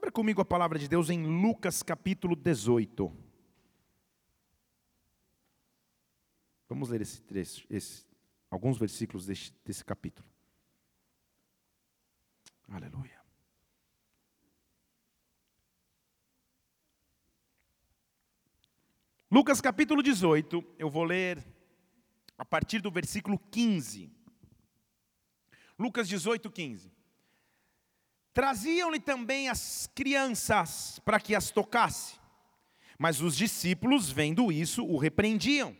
Abra comigo a palavra de Deus em Lucas capítulo 18. Vamos ler esse trecho, esse, alguns versículos desse, desse capítulo. Aleluia. Lucas capítulo 18, eu vou ler a partir do versículo 15. Lucas 18, 15. Traziam-lhe também as crianças para que as tocasse, mas os discípulos, vendo isso, o repreendiam.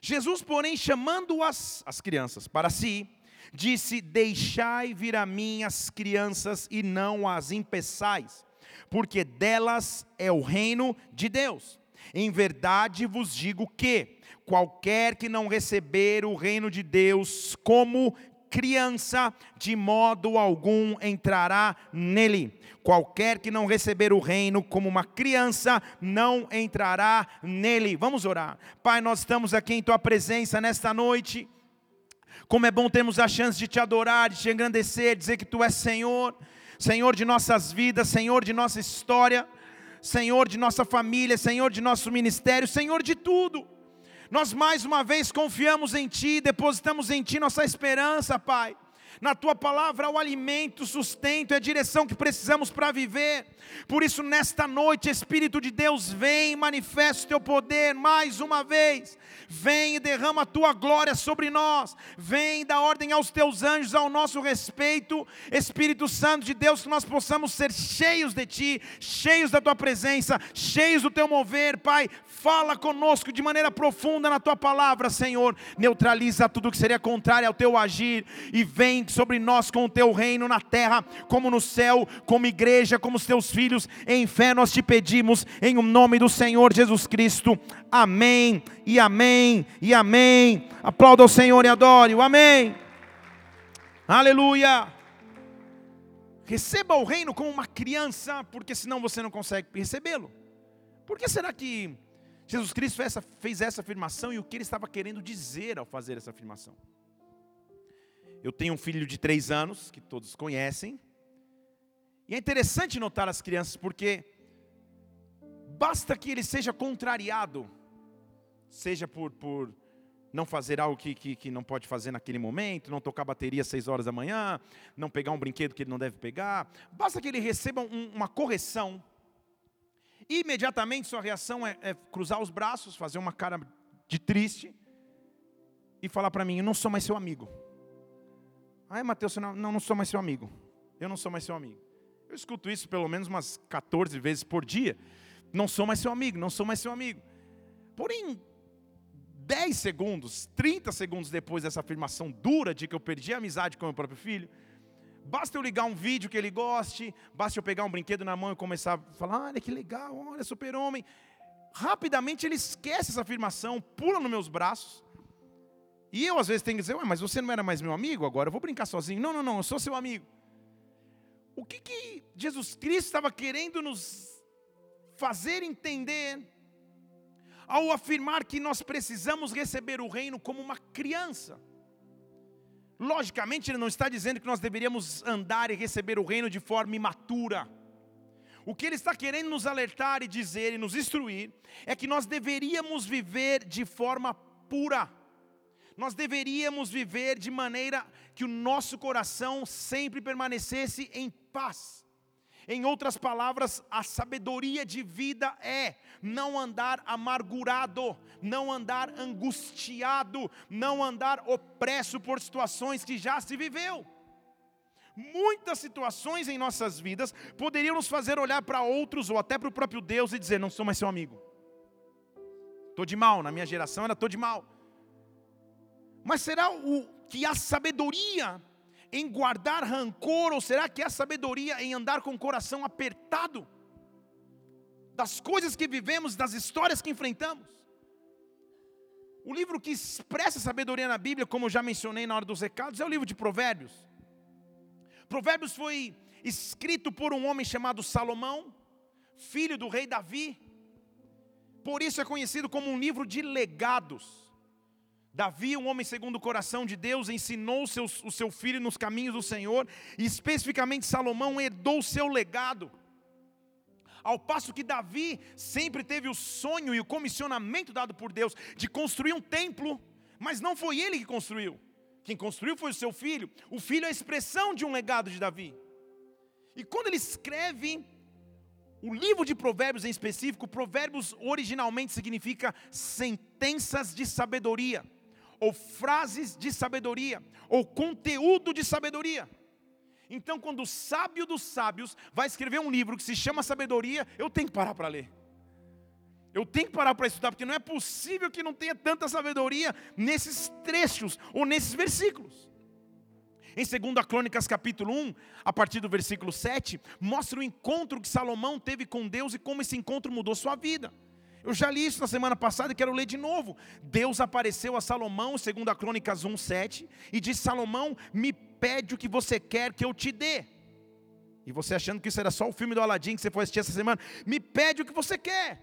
Jesus, porém, chamando as, as crianças para si, disse: Deixai vir a mim as crianças e não as impeçais, porque delas é o reino de Deus. Em verdade vos digo que qualquer que não receber o reino de Deus como criança, de modo algum entrará nele. Qualquer que não receber o reino como uma criança, não entrará nele. Vamos orar. Pai, nós estamos aqui em tua presença nesta noite. Como é bom termos a chance de te adorar, de te engrandecer, dizer que tu és Senhor, Senhor de nossas vidas, Senhor de nossa história, Senhor de nossa família, Senhor de nosso ministério, Senhor de tudo. Nós mais uma vez confiamos em Ti, depositamos em Ti nossa esperança, Pai. Na tua palavra, o alimento, o sustento, é a direção que precisamos para viver. Por isso, nesta noite, Espírito de Deus, vem, manifesta o teu poder mais uma vez. Vem e derrama a tua glória sobre nós. Vem da ordem aos teus anjos ao nosso respeito. Espírito Santo de Deus, que nós possamos ser cheios de ti, cheios da tua presença, cheios do teu mover, Pai. Fala conosco de maneira profunda na tua palavra, Senhor. Neutraliza tudo que seria contrário ao teu agir e vem sobre nós com o teu reino na terra, como no céu, como igreja, como os teus filhos. Em fé nós te pedimos, em nome do Senhor Jesus Cristo. Amém, e amém, e amém. Aplauda o Senhor e adore. O amém. Aleluia. Receba o reino como uma criança, porque senão você não consegue recebê-lo. Por que será que Jesus Cristo fez essa, fez essa afirmação e o que ele estava querendo dizer ao fazer essa afirmação? Eu tenho um filho de três anos, que todos conhecem, e é interessante notar as crianças, porque basta que ele seja contrariado, seja por, por não fazer algo que, que, que, não pode fazer naquele momento, não tocar bateria às seis horas da manhã, não pegar um brinquedo que ele não deve pegar, basta que ele receba um, uma correção, imediatamente sua reação é, é, cruzar os braços, fazer uma cara de triste e falar para mim: Eu não sou mais seu amigo. Ai, Mateus, não, não, não sou mais seu amigo. Eu não sou mais seu amigo. Eu escuto isso pelo menos umas 14 vezes por dia. Não sou mais seu amigo, não sou mais seu amigo. Porém, 10 segundos, 30 segundos depois dessa afirmação dura de que eu perdi a amizade com meu próprio filho, basta eu ligar um vídeo que ele goste, basta eu pegar um brinquedo na mão e começar a falar: olha que legal, olha, super-homem. Rapidamente ele esquece essa afirmação, pula nos meus braços. E eu às vezes tenho que dizer: Ué, mas você não era mais meu amigo agora? Eu vou brincar sozinho. Não, não, não, eu sou seu amigo. O que, que Jesus Cristo estava querendo nos fazer entender ao afirmar que nós precisamos receber o reino como uma criança? Logicamente, ele não está dizendo que nós deveríamos andar e receber o reino de forma imatura. O que ele está querendo nos alertar e dizer e nos instruir é que nós deveríamos viver de forma pura. Nós deveríamos viver de maneira que o nosso coração sempre permanecesse em paz. Em outras palavras, a sabedoria de vida é não andar amargurado, não andar angustiado, não andar opresso por situações que já se viveu. Muitas situações em nossas vidas poderiam nos fazer olhar para outros ou até para o próprio Deus e dizer: Não sou mais seu amigo. Estou de mal, na minha geração era estou de mal. Mas será o que a sabedoria em guardar rancor, ou será que é sabedoria em andar com o coração apertado? Das coisas que vivemos, das histórias que enfrentamos. O livro que expressa sabedoria na Bíblia, como eu já mencionei na hora dos recados, é o livro de Provérbios. Provérbios foi escrito por um homem chamado Salomão, filho do rei Davi. Por isso é conhecido como um livro de legados. Davi, um homem segundo o coração de Deus, ensinou o seu, o seu filho nos caminhos do Senhor, e especificamente Salomão herdou o seu legado. Ao passo que Davi sempre teve o sonho e o comissionamento dado por Deus de construir um templo, mas não foi ele que construiu. Quem construiu foi o seu filho. O filho é a expressão de um legado de Davi. E quando ele escreve o livro de Provérbios em específico, Provérbios originalmente significa sentenças de sabedoria, ou frases de sabedoria, ou conteúdo de sabedoria. Então, quando o sábio dos sábios vai escrever um livro que se chama Sabedoria, eu tenho que parar para ler. Eu tenho que parar para estudar, porque não é possível que não tenha tanta sabedoria nesses trechos ou nesses versículos. Em 2 Crônicas capítulo 1, a partir do versículo 7, mostra o encontro que Salomão teve com Deus e como esse encontro mudou sua vida. Eu já li isso na semana passada e quero ler de novo. Deus apareceu a Salomão, segundo a Crônicas 1:7, e disse: "Salomão, me pede o que você quer que eu te dê". E você achando que isso era só o filme do Aladim que você foi assistir essa semana? Me pede o que você quer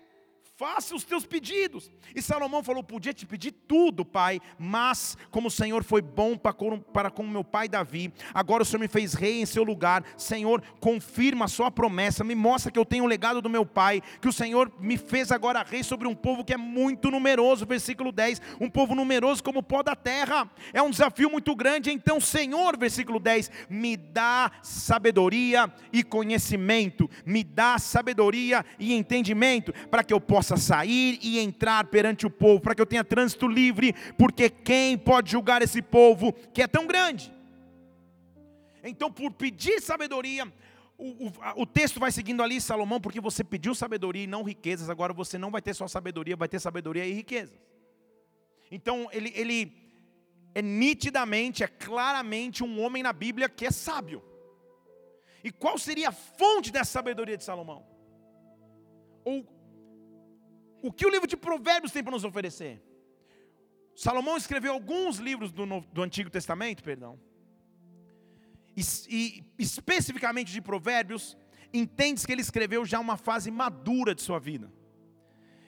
faça os teus pedidos. E Salomão falou: Podia te pedir tudo, pai, mas como o Senhor foi bom para com meu pai Davi, agora o Senhor me fez rei em seu lugar. Senhor, confirma a sua promessa, me mostra que eu tenho o legado do meu pai, que o Senhor me fez agora rei sobre um povo que é muito numeroso. Versículo 10: Um povo numeroso como o pó da terra. É um desafio muito grande. Então, Senhor, versículo 10, me dá sabedoria e conhecimento, me dá sabedoria e entendimento, para que eu possa possa sair e entrar perante o povo, para que eu tenha trânsito livre, porque quem pode julgar esse povo que é tão grande? Então, por pedir sabedoria, o, o, o, texto vai seguindo ali, Salomão, porque você pediu sabedoria e não riquezas, agora você não vai ter só sabedoria, vai ter sabedoria e riquezas. Então, ele, ele é nitidamente, é claramente um homem na Bíblia que é sábio. E qual seria a fonte dessa sabedoria de Salomão? Ou o que o livro de Provérbios tem para nos oferecer? Salomão escreveu alguns livros do, Novo, do Antigo Testamento, perdão. E, e especificamente de Provérbios, entende que ele escreveu já uma fase madura de sua vida.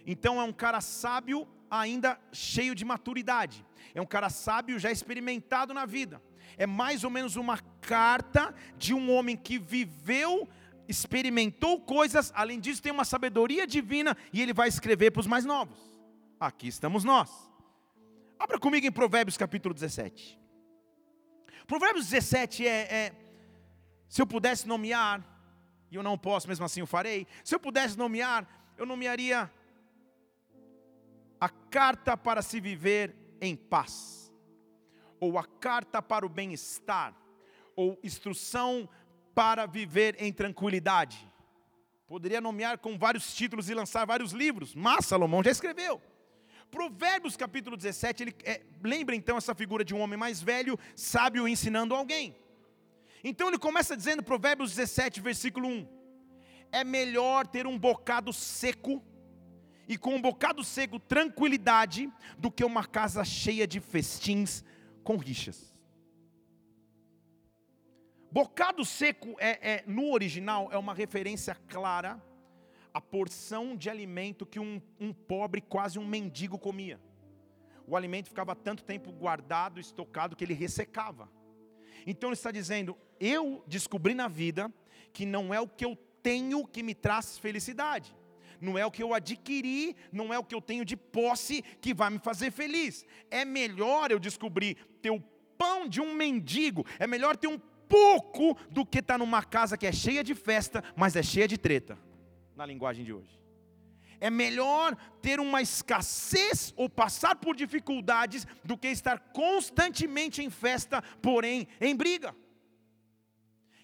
Então é um cara sábio, ainda cheio de maturidade. É um cara sábio, já experimentado na vida. É mais ou menos uma carta de um homem que viveu experimentou coisas, além disso, tem uma sabedoria divina e ele vai escrever para os mais novos. Aqui estamos nós. Abra comigo em Provérbios capítulo 17. Provérbios 17 é, é se eu pudesse nomear, e eu não posso, mesmo assim eu farei. Se eu pudesse nomear, eu nomearia a carta para se viver em paz, ou a carta para o bem-estar, ou instrução para viver em tranquilidade. Poderia nomear com vários títulos e lançar vários livros, mas Salomão já escreveu. Provérbios capítulo 17, ele é, lembra então essa figura de um homem mais velho, sábio, ensinando alguém. Então ele começa dizendo, Provérbios 17, versículo 1: É melhor ter um bocado seco, e com um bocado seco tranquilidade, do que uma casa cheia de festins com rixas. Bocado seco é, é, no original é uma referência clara à porção de alimento que um, um pobre, quase um mendigo, comia. O alimento ficava tanto tempo guardado, estocado, que ele ressecava. Então ele está dizendo: eu descobri na vida que não é o que eu tenho que me traz felicidade não é o que eu adquiri, não é o que eu tenho de posse que vai me fazer feliz. É melhor eu descobrir ter o pão de um mendigo, é melhor ter um pouco do que estar tá numa casa que é cheia de festa, mas é cheia de treta, na linguagem de hoje. É melhor ter uma escassez ou passar por dificuldades do que estar constantemente em festa, porém em briga.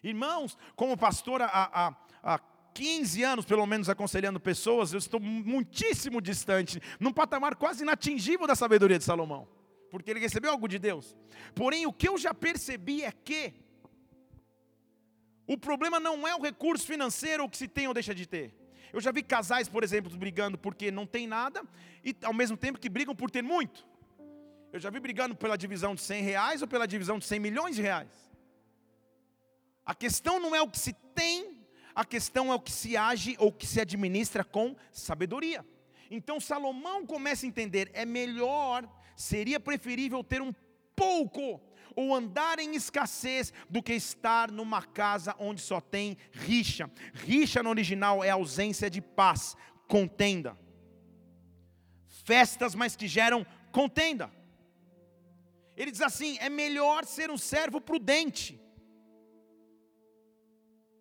Irmãos, como pastor há, há, há 15 anos, pelo menos, aconselhando pessoas, eu estou muitíssimo distante, num patamar quase inatingível da sabedoria de Salomão, porque ele recebeu algo de Deus. Porém, o que eu já percebi é que o problema não é o recurso financeiro que se tem ou deixa de ter. Eu já vi casais, por exemplo, brigando porque não tem nada e ao mesmo tempo que brigam por ter muito. Eu já vi brigando pela divisão de 100 reais ou pela divisão de 100 milhões de reais. A questão não é o que se tem, a questão é o que se age ou que se administra com sabedoria. Então Salomão começa a entender: é melhor, seria preferível ter um pouco ou andar em escassez do que estar numa casa onde só tem rixa. Rixa no original é ausência de paz, contenda. Festas, mas que geram contenda. Ele diz assim: é melhor ser um servo prudente,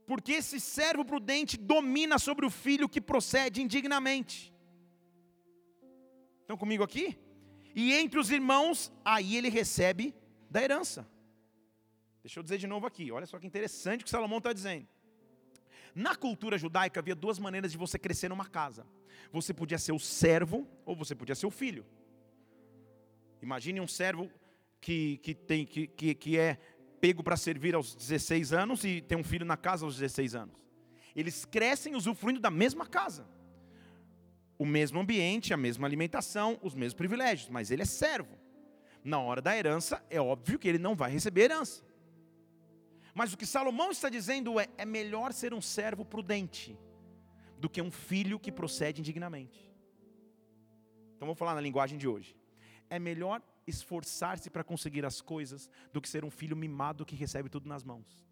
porque esse servo prudente domina sobre o filho que procede indignamente. Estão comigo aqui? E entre os irmãos, aí ele recebe da herança. Deixa eu dizer de novo aqui, olha só que interessante o que Salomão está dizendo. Na cultura judaica havia duas maneiras de você crescer numa casa. Você podia ser o servo ou você podia ser o filho. Imagine um servo que, que, tem, que, que, que é pego para servir aos 16 anos e tem um filho na casa aos 16 anos. Eles crescem usufruindo da mesma casa. O mesmo ambiente, a mesma alimentação, os mesmos privilégios, mas ele é servo na hora da herança, é óbvio que ele não vai receber herança. Mas o que Salomão está dizendo é: é melhor ser um servo prudente do que um filho que procede indignamente. Então vou falar na linguagem de hoje. É melhor esforçar-se para conseguir as coisas do que ser um filho mimado que recebe tudo nas mãos.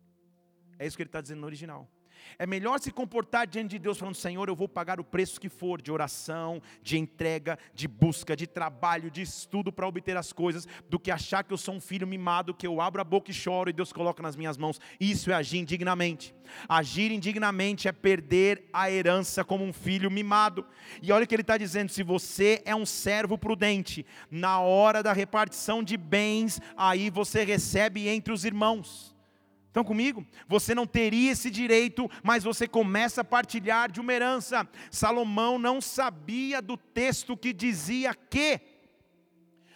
É isso que ele está dizendo no original. É melhor se comportar diante de Deus falando: Senhor, eu vou pagar o preço que for de oração, de entrega, de busca, de trabalho, de estudo para obter as coisas, do que achar que eu sou um filho mimado, que eu abro a boca e choro e Deus coloca nas minhas mãos. Isso é agir indignamente. Agir indignamente é perder a herança como um filho mimado. E olha o que ele está dizendo: se você é um servo prudente, na hora da repartição de bens, aí você recebe entre os irmãos. Estão comigo? Você não teria esse direito, mas você começa a partilhar de uma herança. Salomão não sabia do texto que dizia que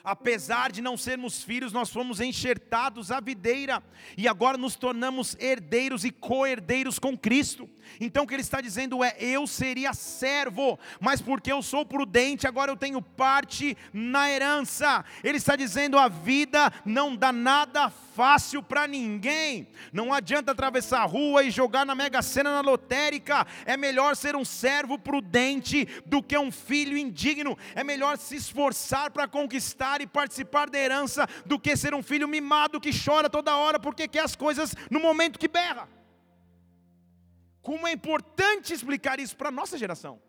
Apesar de não sermos filhos, nós fomos enxertados à videira e agora nos tornamos herdeiros e co-herdeiros com Cristo. Então o que ele está dizendo é: eu seria servo, mas porque eu sou prudente, agora eu tenho parte na herança. Ele está dizendo: a vida não dá nada fácil para ninguém. Não adianta atravessar a rua e jogar na mega sena na lotérica. É melhor ser um servo prudente do que um filho indigno. É melhor se esforçar para conquistar e participar da herança do que ser um filho mimado que chora toda hora porque quer as coisas no momento que berra. Como é importante explicar isso para a nossa geração,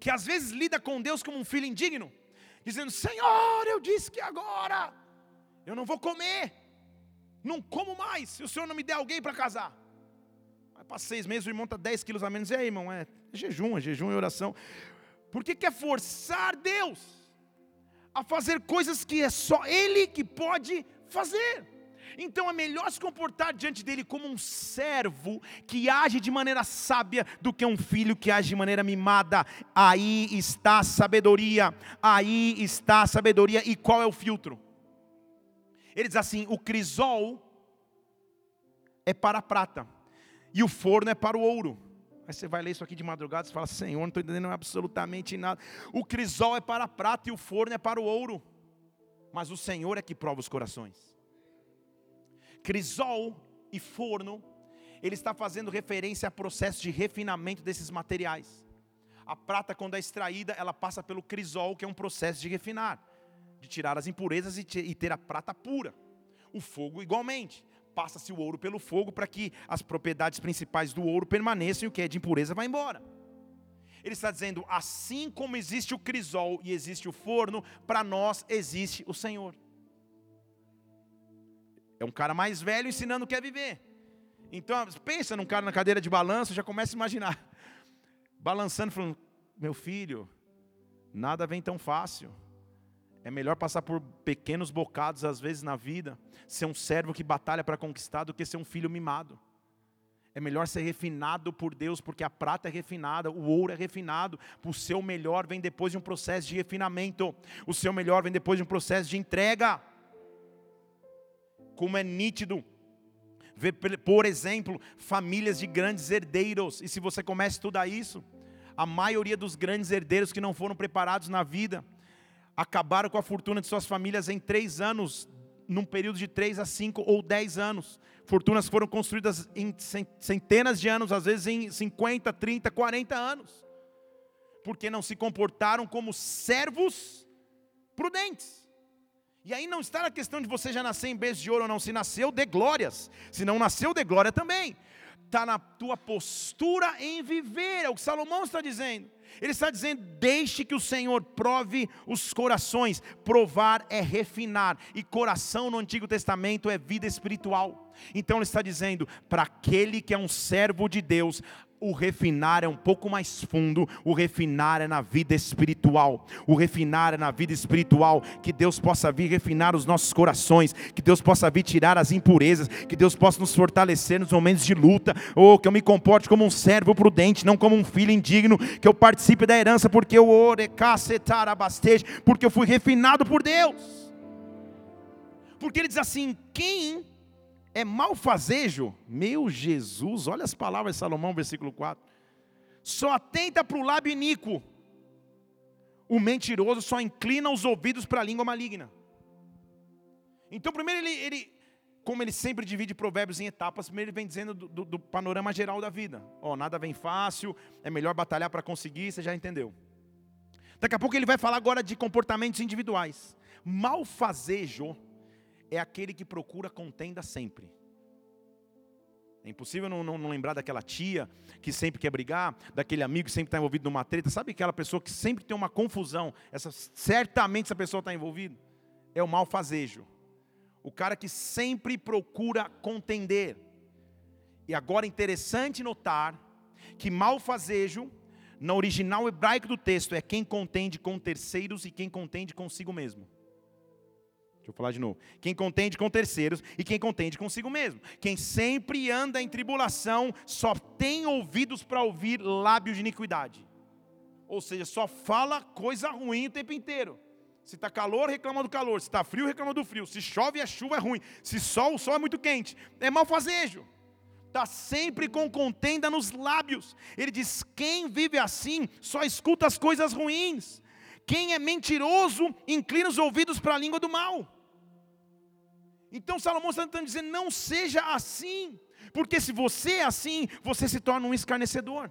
que às vezes lida com Deus como um filho indigno, dizendo: Senhor, eu disse que agora eu não vou comer, não como mais, se o Senhor não me der alguém para casar. Aí passa seis meses, o irmão está 10 quilos a menos, e aí, irmão, é jejum, é jejum e oração. Por que quer forçar Deus? a fazer coisas que é só Ele que pode fazer. Então é melhor se comportar diante dele como um servo que age de maneira sábia do que um filho que age de maneira mimada. Aí está a sabedoria, aí está a sabedoria. E qual é o filtro? Ele diz assim: o crisol é para a prata, e o forno é para o ouro. Aí você vai ler isso aqui de madrugada e fala: Senhor, não estou entendendo absolutamente nada. O crisol é para a prata e o forno é para o ouro. Mas o Senhor é que prova os corações. Crisol e forno, ele está fazendo referência ao processo de refinamento desses materiais. A prata, quando é extraída, ela passa pelo crisol, que é um processo de refinar, de tirar as impurezas e ter a prata pura. O fogo, igualmente passa-se o ouro pelo fogo para que as propriedades principais do ouro permaneçam e o que é de impureza vai embora. Ele está dizendo: assim como existe o crisol e existe o forno, para nós existe o Senhor. É um cara mais velho ensinando o que é viver. Então, pensa num cara na cadeira de balanço, já começa a imaginar. Balançando, falando: Meu filho, nada vem tão fácil. É melhor passar por pequenos bocados às vezes na vida, ser um servo que batalha para conquistar do que ser um filho mimado. É melhor ser refinado por Deus, porque a prata é refinada, o ouro é refinado. O seu melhor vem depois de um processo de refinamento. O seu melhor vem depois de um processo de entrega. Como é nítido ver, por exemplo, famílias de grandes herdeiros. E se você começa a estudar isso, a maioria dos grandes herdeiros que não foram preparados na vida, acabaram com a fortuna de suas famílias em três anos, num período de três a cinco ou dez anos. Fortunas foram construídas em centenas de anos, às vezes em 50, 30, 40 anos, porque não se comportaram como servos prudentes. E aí não está na questão de você já nascer em berço de ouro ou não, se nasceu, dê glórias. Se não nasceu, dê glória também. Está na tua postura em viver, é o que Salomão está dizendo. Ele está dizendo: deixe que o Senhor prove os corações. Provar é refinar, e coração no Antigo Testamento é vida espiritual. Então ele está dizendo: para aquele que é um servo de Deus, o refinar é um pouco mais fundo, o refinar é na vida espiritual, o refinar é na vida espiritual, que Deus possa vir refinar os nossos corações, que Deus possa vir tirar as impurezas, que Deus possa nos fortalecer nos momentos de luta, ou que eu me comporte como um servo prudente, não como um filho indigno, que eu participe da herança, porque eu porque eu fui refinado por Deus. Porque ele diz assim: quem é malfazejo, meu Jesus, olha as palavras de Salomão, versículo 4. Só atenta para o lábio iníquo. O mentiroso só inclina os ouvidos para a língua maligna. Então, primeiro ele, ele, como ele sempre divide provérbios em etapas, primeiro ele vem dizendo do, do, do panorama geral da vida. Ó, oh, nada vem fácil, é melhor batalhar para conseguir, você já entendeu. Daqui a pouco ele vai falar agora de comportamentos individuais. Malfazejo é aquele que procura contenda sempre. É impossível não, não, não, lembrar daquela tia que sempre quer brigar, daquele amigo que sempre está envolvido numa treta. Sabe aquela pessoa que sempre tem uma confusão? Essa, certamente essa pessoa está envolvida. É o malfazejo. O cara que sempre procura contender. E agora é interessante notar que malfazejo, no original hebraico do texto, é quem contende com terceiros e quem contende consigo mesmo. Deixa eu falar de novo. Quem contende com terceiros e quem contende consigo mesmo. Quem sempre anda em tribulação só tem ouvidos para ouvir lábios de iniquidade. Ou seja, só fala coisa ruim o tempo inteiro. Se está calor, reclama do calor. Se está frio, reclama do frio. Se chove, a chuva é ruim. Se sol, o sol é muito quente. É malfazejo. Está sempre com contenda nos lábios. Ele diz: quem vive assim só escuta as coisas ruins. Quem é mentiroso inclina os ouvidos para a língua do mal. Então Salomão está tentando dizer: não seja assim, porque se você é assim, você se torna um escarnecedor.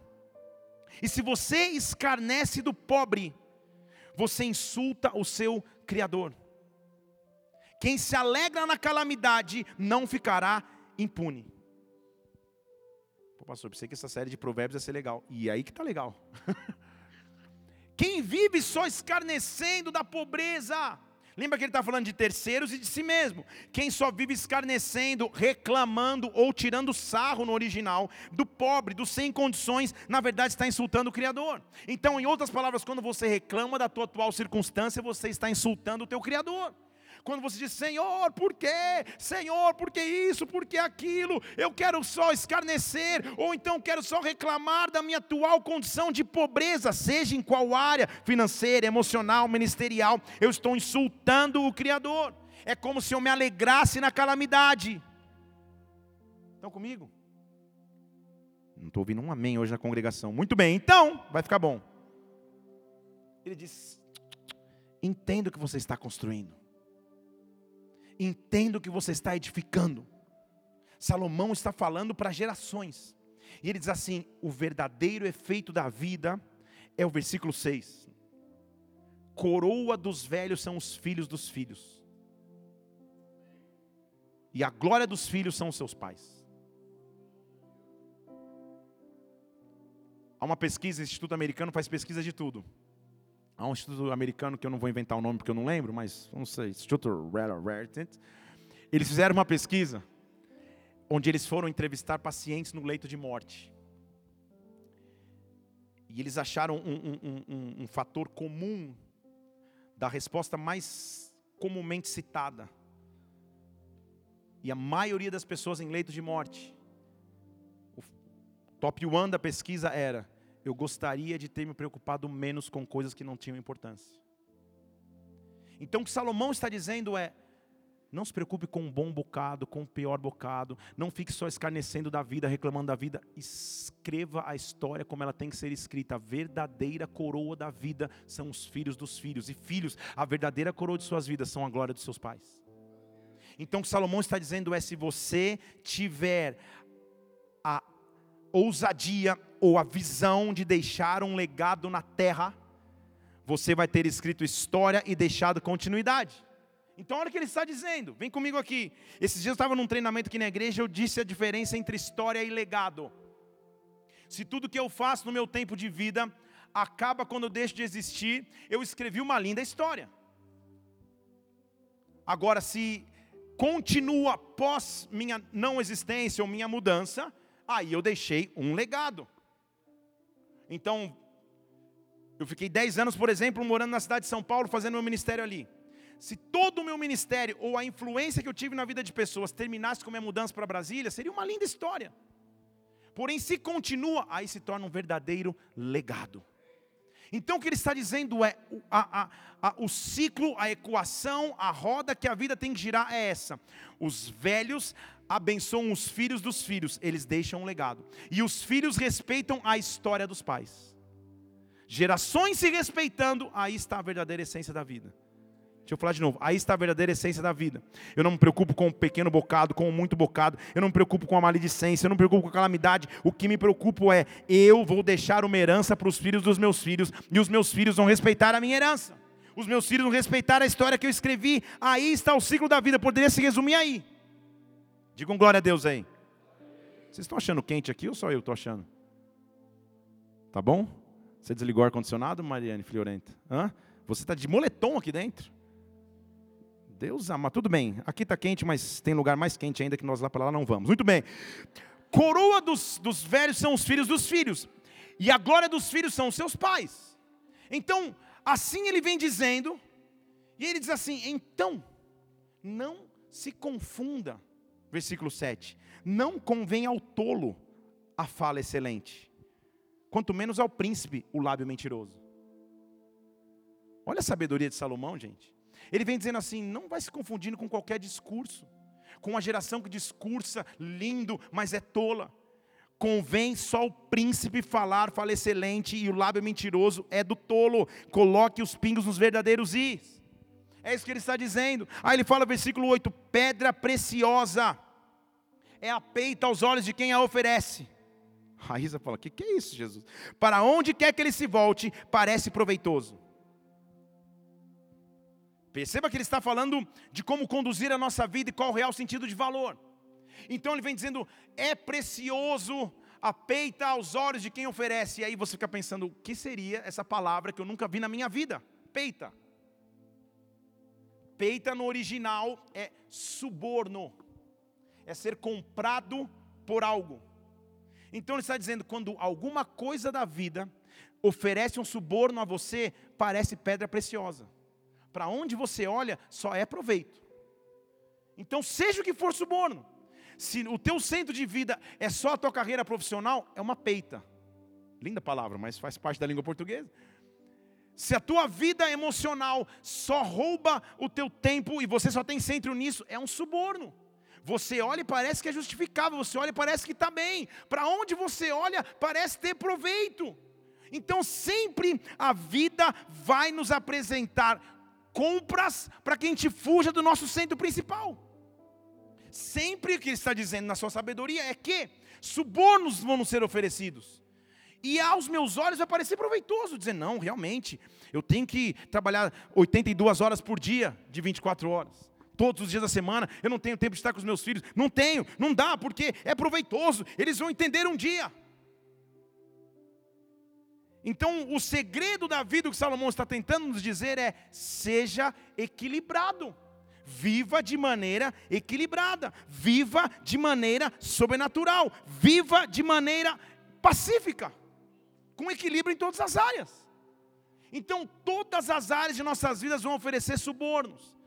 E se você escarnece do pobre, você insulta o seu Criador. Quem se alegra na calamidade não ficará impune. Pô, pastor, pensei que essa série de provérbios ia ser legal. E aí que está legal. Quem vive só escarnecendo da pobreza, Lembra que ele está falando de terceiros e de si mesmo. Quem só vive escarnecendo, reclamando ou tirando sarro no original do pobre, do sem condições, na verdade está insultando o Criador. Então, em outras palavras, quando você reclama da tua atual circunstância, você está insultando o teu Criador. Quando você diz, Senhor, por quê? Senhor, por que isso? Por que aquilo? Eu quero só escarnecer, ou então quero só reclamar da minha atual condição de pobreza, seja em qual área, financeira, emocional, ministerial, eu estou insultando o Criador. É como se eu me alegrasse na calamidade. Estão comigo? Não estou ouvindo um amém hoje na congregação. Muito bem, então, vai ficar bom. Ele diz: entenda o que você está construindo. Entenda o que você está edificando. Salomão está falando para gerações. E ele diz assim: o verdadeiro efeito da vida é o versículo 6. Coroa dos velhos são os filhos dos filhos. E a glória dos filhos são os seus pais. Há uma pesquisa, o Instituto Americano faz pesquisa de tudo. Há um instituto americano que eu não vou inventar o nome porque eu não lembro, mas não sei, Instituto Raritant. Eles fizeram uma pesquisa onde eles foram entrevistar pacientes no leito de morte. E eles acharam um, um, um, um fator comum da resposta mais comumente citada. E a maioria das pessoas em leito de morte, o top one da pesquisa era: eu gostaria de ter me preocupado menos com coisas que não tinham importância. Então o que Salomão está dizendo é: não se preocupe com um bom bocado, com o um pior bocado, não fique só escarnecendo da vida, reclamando da vida, escreva a história como ela tem que ser escrita. A verdadeira coroa da vida são os filhos dos filhos, e filhos, a verdadeira coroa de suas vidas são a glória dos seus pais. Então o que Salomão está dizendo é: se você tiver a ousadia ou a visão de deixar um legado na terra, você vai ter escrito história e deixado continuidade. Então olha o que ele está dizendo. Vem comigo aqui. Esses dias eu estava num treinamento aqui na igreja, eu disse a diferença entre história e legado. Se tudo que eu faço no meu tempo de vida acaba quando eu deixo de existir, eu escrevi uma linda história. Agora, se continua após minha não existência ou minha mudança, aí eu deixei um legado. Então, eu fiquei 10 anos, por exemplo, morando na cidade de São Paulo, fazendo meu ministério ali. Se todo o meu ministério ou a influência que eu tive na vida de pessoas terminasse com a minha mudança para Brasília, seria uma linda história. Porém, se continua, aí se torna um verdadeiro legado. Então o que ele está dizendo é: a, a, a, o ciclo, a equação, a roda que a vida tem que girar é essa. Os velhos abençoam os filhos dos filhos, eles deixam um legado. E os filhos respeitam a história dos pais. Gerações se respeitando, aí está a verdadeira essência da vida. Deixa eu falar de novo. Aí está a verdadeira essência da vida. Eu não me preocupo com o pequeno bocado, com o muito bocado. Eu não me preocupo com a maledicência. Eu não me preocupo com a calamidade. O que me preocupa é: eu vou deixar uma herança para os filhos dos meus filhos. E os meus filhos vão respeitar a minha herança. Os meus filhos vão respeitar a história que eu escrevi. Aí está o ciclo da vida. Poderia se resumir aí. Digam glória a Deus aí. Vocês estão achando quente aqui ou só eu estou achando? Tá bom? Você desligou o ar-condicionado, Mariane Fiorenta? Hã? Você está de moletom aqui dentro? Deus ama, tudo bem. Aqui está quente, mas tem lugar mais quente ainda que nós lá para lá não vamos. Muito bem. Coroa dos, dos velhos são os filhos dos filhos, e a glória dos filhos são os seus pais. Então, assim ele vem dizendo, e ele diz assim: então, não se confunda. Versículo 7. Não convém ao tolo a fala excelente, quanto menos ao príncipe o lábio mentiroso. Olha a sabedoria de Salomão, gente. Ele vem dizendo assim: não vai se confundindo com qualquer discurso, com uma geração que discursa lindo, mas é tola. Convém só o príncipe falar, fala excelente, e o lábio mentiroso é do tolo. Coloque os pingos nos verdadeiros is. É isso que ele está dizendo. Aí ele fala, versículo 8: pedra preciosa é a peita aos olhos de quem a oferece. A Isa fala: O que, que é isso, Jesus? Para onde quer que ele se volte, parece proveitoso. Perceba que ele está falando de como conduzir a nossa vida e qual o real sentido de valor. Então ele vem dizendo: é precioso a peita aos olhos de quem oferece. E aí você fica pensando: o que seria essa palavra que eu nunca vi na minha vida? Peita. Peita no original é suborno, é ser comprado por algo. Então ele está dizendo: quando alguma coisa da vida oferece um suborno a você, parece pedra preciosa para onde você olha, só é proveito. Então, seja o que for suborno, se o teu centro de vida é só a tua carreira profissional, é uma peita. Linda palavra, mas faz parte da língua portuguesa. Se a tua vida emocional só rouba o teu tempo e você só tem centro nisso, é um suborno. Você olha e parece que é justificável, você olha e parece que está bem. Para onde você olha, parece ter proveito. Então sempre a vida vai nos apresentar compras para que a gente fuja do nosso centro principal. Sempre o que ele está dizendo na sua sabedoria é que subornos vão nos ser oferecidos. E aos meus olhos vai parecer proveitoso dizer, não, realmente, eu tenho que trabalhar 82 horas por dia, de 24 horas. Todos os dias da semana, eu não tenho tempo de estar com os meus filhos. Não tenho, não dá, porque é proveitoso. Eles vão entender um dia. Então, o segredo da vida que Salomão está tentando nos dizer é: seja equilibrado. Viva de maneira equilibrada, viva de maneira sobrenatural, viva de maneira pacífica, com equilíbrio em todas as áreas. Então, todas as áreas de nossas vidas vão oferecer subornos: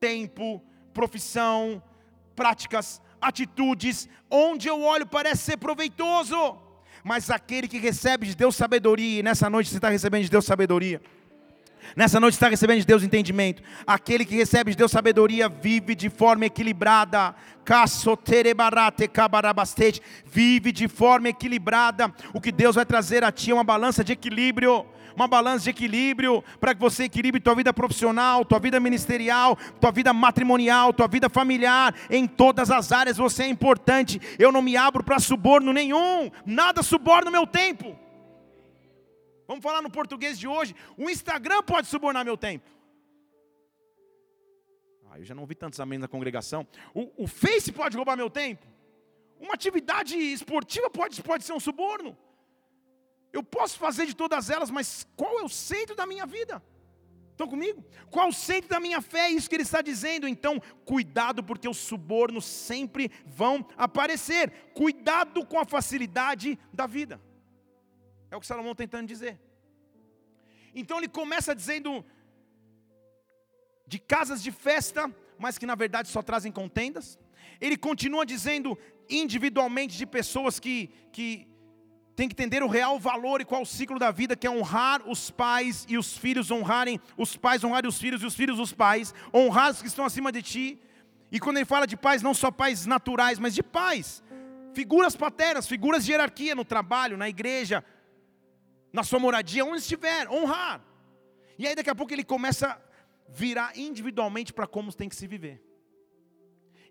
tempo, profissão, práticas, atitudes. Onde eu olho parece ser proveitoso mas aquele que recebe de Deus sabedoria, e nessa noite você está recebendo de Deus sabedoria. Nessa noite está recebendo de Deus entendimento. Aquele que recebe de Deus sabedoria vive de forma equilibrada. Vive de forma equilibrada. O que Deus vai trazer a ti é uma balança de equilíbrio uma balança de equilíbrio para que você equilibre tua vida profissional, tua vida ministerial, tua vida matrimonial, tua vida familiar, em todas as áreas você é importante. Eu não me abro para suborno nenhum, nada suborna o meu tempo. Vamos falar no português de hoje. O Instagram pode subornar meu tempo. Ah, eu já não ouvi tantos amém na congregação. O, o Face pode roubar meu tempo? Uma atividade esportiva pode, pode ser um suborno? Eu posso fazer de todas elas, mas qual é o centro da minha vida? Estão comigo? Qual o centro da minha fé? É isso que ele está dizendo. Então, cuidado, porque os subornos sempre vão aparecer. Cuidado com a facilidade da vida. É o que Salomão está tentando dizer. Então, ele começa dizendo de casas de festa, mas que na verdade só trazem contendas. Ele continua dizendo individualmente de pessoas que, que tem que entender o real valor e qual o ciclo da vida, que é honrar os pais e os filhos honrarem, os pais honrarem os filhos e os filhos os pais, honrar os que estão acima de ti. E quando ele fala de pais, não só pais naturais, mas de pais, figuras paternas, figuras de hierarquia no trabalho, na igreja, na sua moradia, onde estiver, honrar. E aí daqui a pouco ele começa a virar individualmente para como tem que se viver.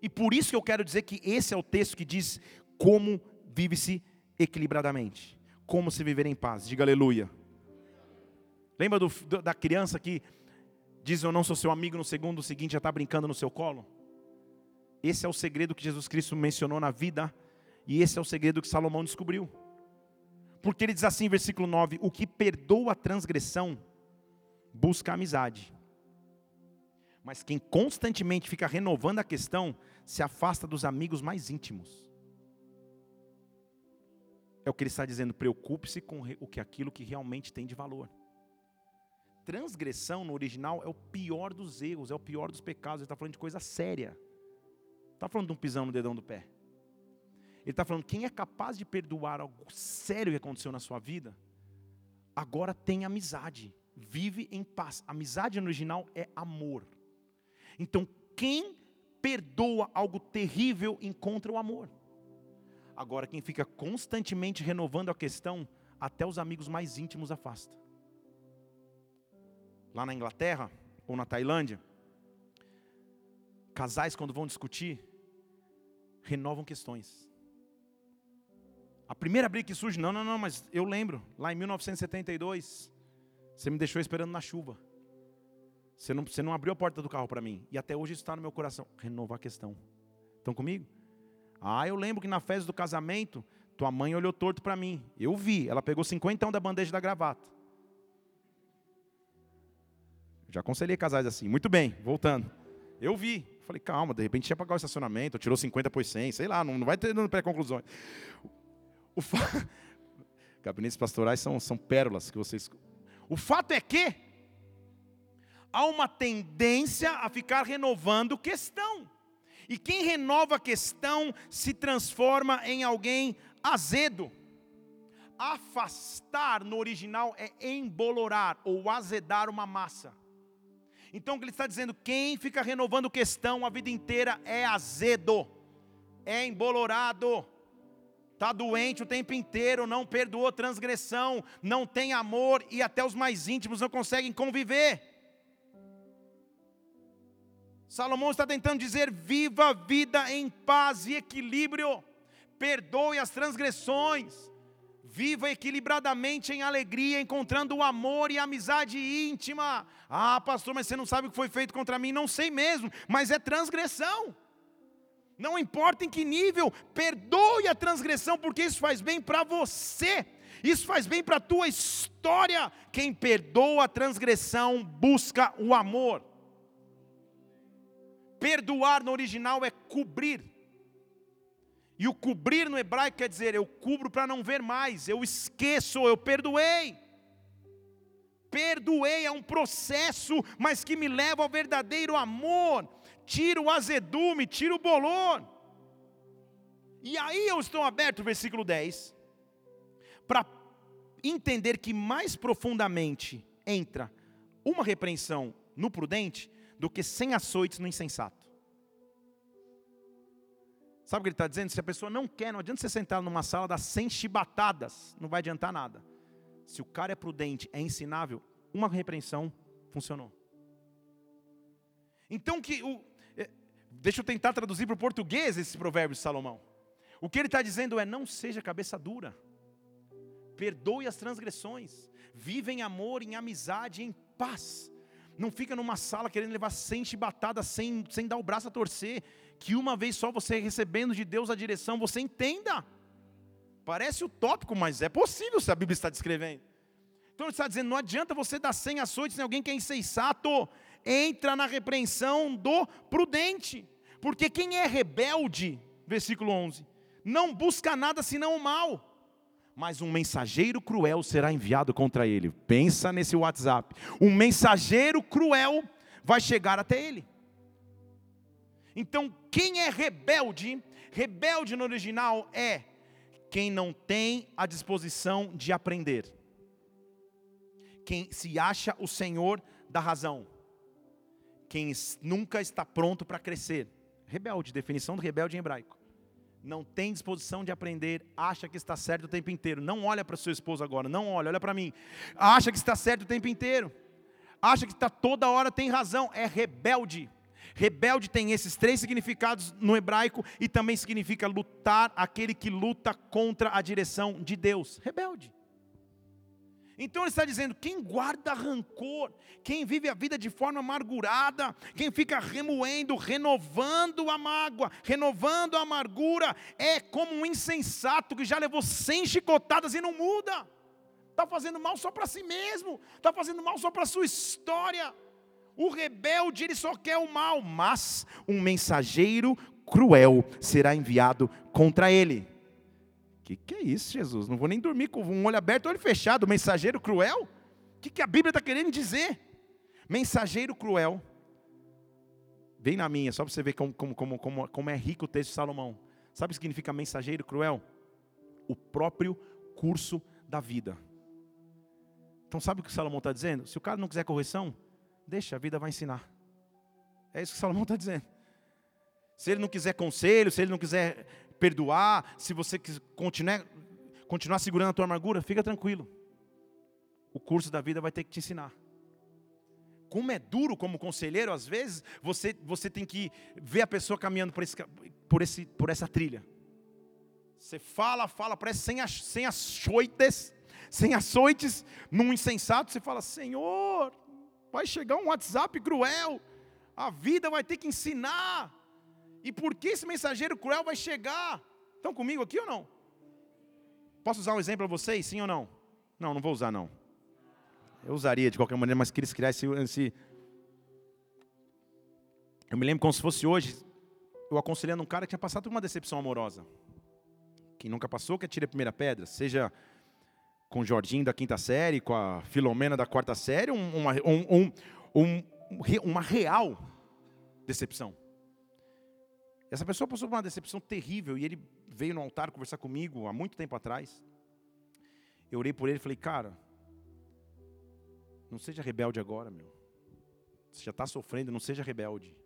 E por isso que eu quero dizer que esse é o texto que diz como vive-se equilibradamente. Como se viver em paz. Diga aleluia. Lembra do, da criança que diz eu não sou seu amigo, no segundo seguinte já está brincando no seu colo? Esse é o segredo que Jesus Cristo mencionou na vida, e esse é o segredo que Salomão descobriu. Porque ele diz assim, versículo 9: O que perdoa a transgressão, busca amizade. Mas quem constantemente fica renovando a questão, se afasta dos amigos mais íntimos. É o que ele está dizendo, preocupe-se com o que aquilo que realmente tem de valor. Transgressão no original é o pior dos erros, é o pior dos pecados. Ele está falando de coisa séria. Não está falando de um pisão no dedão do pé. Ele está falando, quem é capaz de perdoar algo sério que aconteceu na sua vida, agora tem amizade, vive em paz. Amizade no original é amor. Então, quem perdoa algo terrível encontra o amor. Agora, quem fica constantemente renovando a questão, até os amigos mais íntimos afasta. Lá na Inglaterra ou na Tailândia, casais, quando vão discutir, renovam questões. A primeira briga que surge, não, não, não, mas eu lembro, lá em 1972, você me deixou esperando na chuva. Você não, você não abriu a porta do carro para mim. E até hoje isso está no meu coração. Renovar a questão. Estão comigo? Ah, eu lembro que na festa do casamento, tua mãe olhou torto para mim. Eu vi, ela pegou cinquentão da bandeja da gravata. Já aconselhei casais assim. Muito bem, voltando. Eu vi. Falei, calma, de repente ia pagar o estacionamento, tirou 50 por 100, sei lá, não, não vai ter pré-conclusões. O fa... Gabinetes pastorais são, são pérolas que vocês. O fato é que há uma tendência a ficar renovando questão. E quem renova a questão se transforma em alguém azedo. Afastar no original é embolorar ou azedar uma massa. Então ele está dizendo, quem fica renovando questão a vida inteira é azedo, é embolorado, está doente o tempo inteiro, não perdoou transgressão, não tem amor e até os mais íntimos não conseguem conviver. Salomão está tentando dizer: viva a vida em paz e equilíbrio, perdoe as transgressões, viva equilibradamente em alegria, encontrando o amor e a amizade íntima. Ah, pastor, mas você não sabe o que foi feito contra mim? Não sei mesmo, mas é transgressão. Não importa em que nível, perdoe a transgressão, porque isso faz bem para você. Isso faz bem para a tua história. Quem perdoa a transgressão busca o amor. Perdoar no original é cobrir. E o cobrir no hebraico quer dizer eu cubro para não ver mais, eu esqueço, eu perdoei. Perdoei é um processo, mas que me leva ao verdadeiro amor. Tira o azedume, tira o bolor. E aí eu estou aberto, versículo 10, para entender que mais profundamente entra uma repreensão no prudente do que sem açoites no insensato. Sabe o que ele está dizendo? Se a pessoa não quer, não adianta você sentar numa sala das 100 chibatadas, não vai adiantar nada. Se o cara é prudente, é ensinável, uma repreensão funcionou. Então que o, deixa eu tentar traduzir para o português esse provérbio de Salomão. O que ele está dizendo é: não seja cabeça dura, perdoe as transgressões, vive em amor, em amizade, em paz Não fica numa sala querendo levar 100 chibatadas sem, sem dar o braço a torcer. Que uma vez só você recebendo de Deus a direção, você entenda. Parece utópico, mas é possível se a Bíblia está descrevendo. Então ele está dizendo: não adianta você dar 100 açoites em alguém que é insensato. Entra na repreensão do prudente. Porque quem é rebelde, versículo 11, não busca nada senão o mal mas um mensageiro cruel será enviado contra ele. Pensa nesse WhatsApp. Um mensageiro cruel vai chegar até ele. Então, quem é rebelde, rebelde no original é quem não tem a disposição de aprender. Quem se acha o senhor da razão. Quem nunca está pronto para crescer. Rebelde, definição do rebelde em hebraico não tem disposição de aprender, acha que está certo o tempo inteiro. Não olha para seu esposo agora, não olha, olha para mim. Acha que está certo o tempo inteiro. Acha que está toda hora tem razão, é rebelde. Rebelde tem esses três significados no hebraico e também significa lutar, aquele que luta contra a direção de Deus. Rebelde. Então ele está dizendo: quem guarda rancor, quem vive a vida de forma amargurada, quem fica remoendo, renovando a mágoa, renovando a amargura, é como um insensato que já levou cem chicotadas e não muda. Está fazendo mal só para si mesmo, está fazendo mal só para a sua história. O rebelde, ele só quer o mal, mas um mensageiro cruel será enviado contra ele que, que é isso, Jesus? Não vou nem dormir com um olho aberto, olho fechado, mensageiro cruel? O que, que a Bíblia está querendo dizer? Mensageiro cruel. Vem na minha, só para você ver como, como, como, como, como é rico o texto de Salomão. Sabe o que significa mensageiro cruel? O próprio curso da vida. Então sabe o que Salomão está dizendo? Se o cara não quiser correção, deixa, a vida vai ensinar. É isso que Salomão está dizendo. Se ele não quiser conselho, se ele não quiser perdoar, se você continuar, continuar segurando a tua amargura, fica tranquilo. O curso da vida vai ter que te ensinar. Como é duro como conselheiro, às vezes, você, você tem que ver a pessoa caminhando por, esse, por, esse, por essa trilha. Você fala, fala, parece sem, sem açoites, sem açoites, num insensato, você fala, Senhor, vai chegar um WhatsApp cruel, a vida vai ter que ensinar. E por que esse mensageiro cruel vai chegar? Estão comigo aqui ou não? Posso usar um exemplo para vocês, sim ou não? Não, não vou usar não. Eu usaria de qualquer maneira, mas queria criar esse, esse... Eu me lembro como se fosse hoje, eu aconselhando um cara que tinha passado por uma decepção amorosa. Quem nunca passou, que atire a primeira pedra. Seja com o Jorginho da quinta série, com a Filomena da quarta série, uma, um, um, uma real decepção. Essa pessoa passou por uma decepção terrível e ele veio no altar conversar comigo há muito tempo atrás. Eu orei por ele e falei, cara, não seja rebelde agora, meu. Você já está sofrendo, não seja rebelde.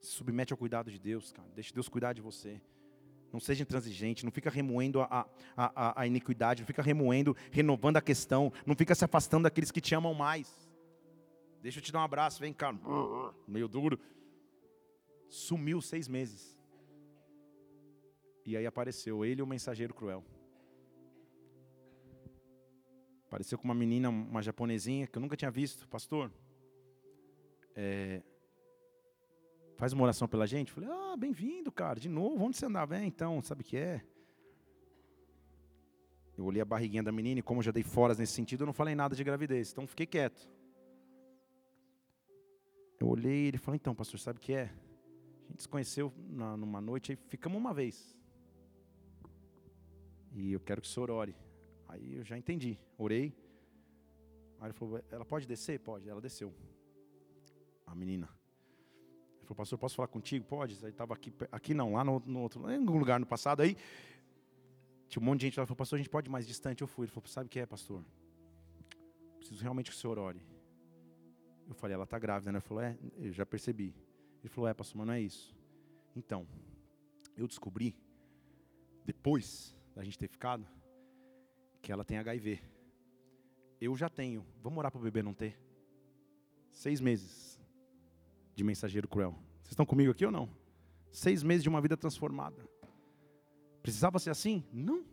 Se submete ao cuidado de Deus, cara. Deixe Deus cuidar de você. Não seja intransigente, não fica remoendo a, a, a, a iniquidade, não fica remoendo, renovando a questão, não fica se afastando daqueles que te amam mais. Deixa eu te dar um abraço, vem cá, meio duro. Sumiu seis meses. E aí apareceu ele e o mensageiro cruel. Apareceu com uma menina, uma japonesinha, que eu nunca tinha visto. Pastor, é, faz uma oração pela gente? falei, ah, bem-vindo, cara, de novo, onde você andava? É, então, sabe o que é? Eu olhei a barriguinha da menina e como eu já dei foras nesse sentido, eu não falei nada de gravidez, então fiquei quieto. Eu olhei e ele falou, então, pastor, sabe o que é? Se conheceu na, numa noite e ficamos uma vez. E eu quero que o senhor ore. Aí eu já entendi. Orei. Aí ele falou, ela pode descer? Pode. Ela desceu. A menina. Ele falou, pastor, posso falar contigo? Pode. Aí estava aqui, aqui não, lá no, no outro, em algum lugar no passado. Aí tinha um monte de gente lá. Falou, pastor, a gente pode ir mais distante? Eu fui. Ele falou, sabe o que é, pastor? Preciso realmente que o senhor ore. Eu falei, ela está grávida, né? Ele falou, é, eu já percebi. Ele falou: É, pastor, mas não é isso. Então, eu descobri, depois da gente ter ficado, que ela tem HIV. Eu já tenho. Vamos orar para o bebê não ter? Seis meses de mensageiro cruel. Vocês estão comigo aqui ou não? Seis meses de uma vida transformada. Precisava ser assim? Não.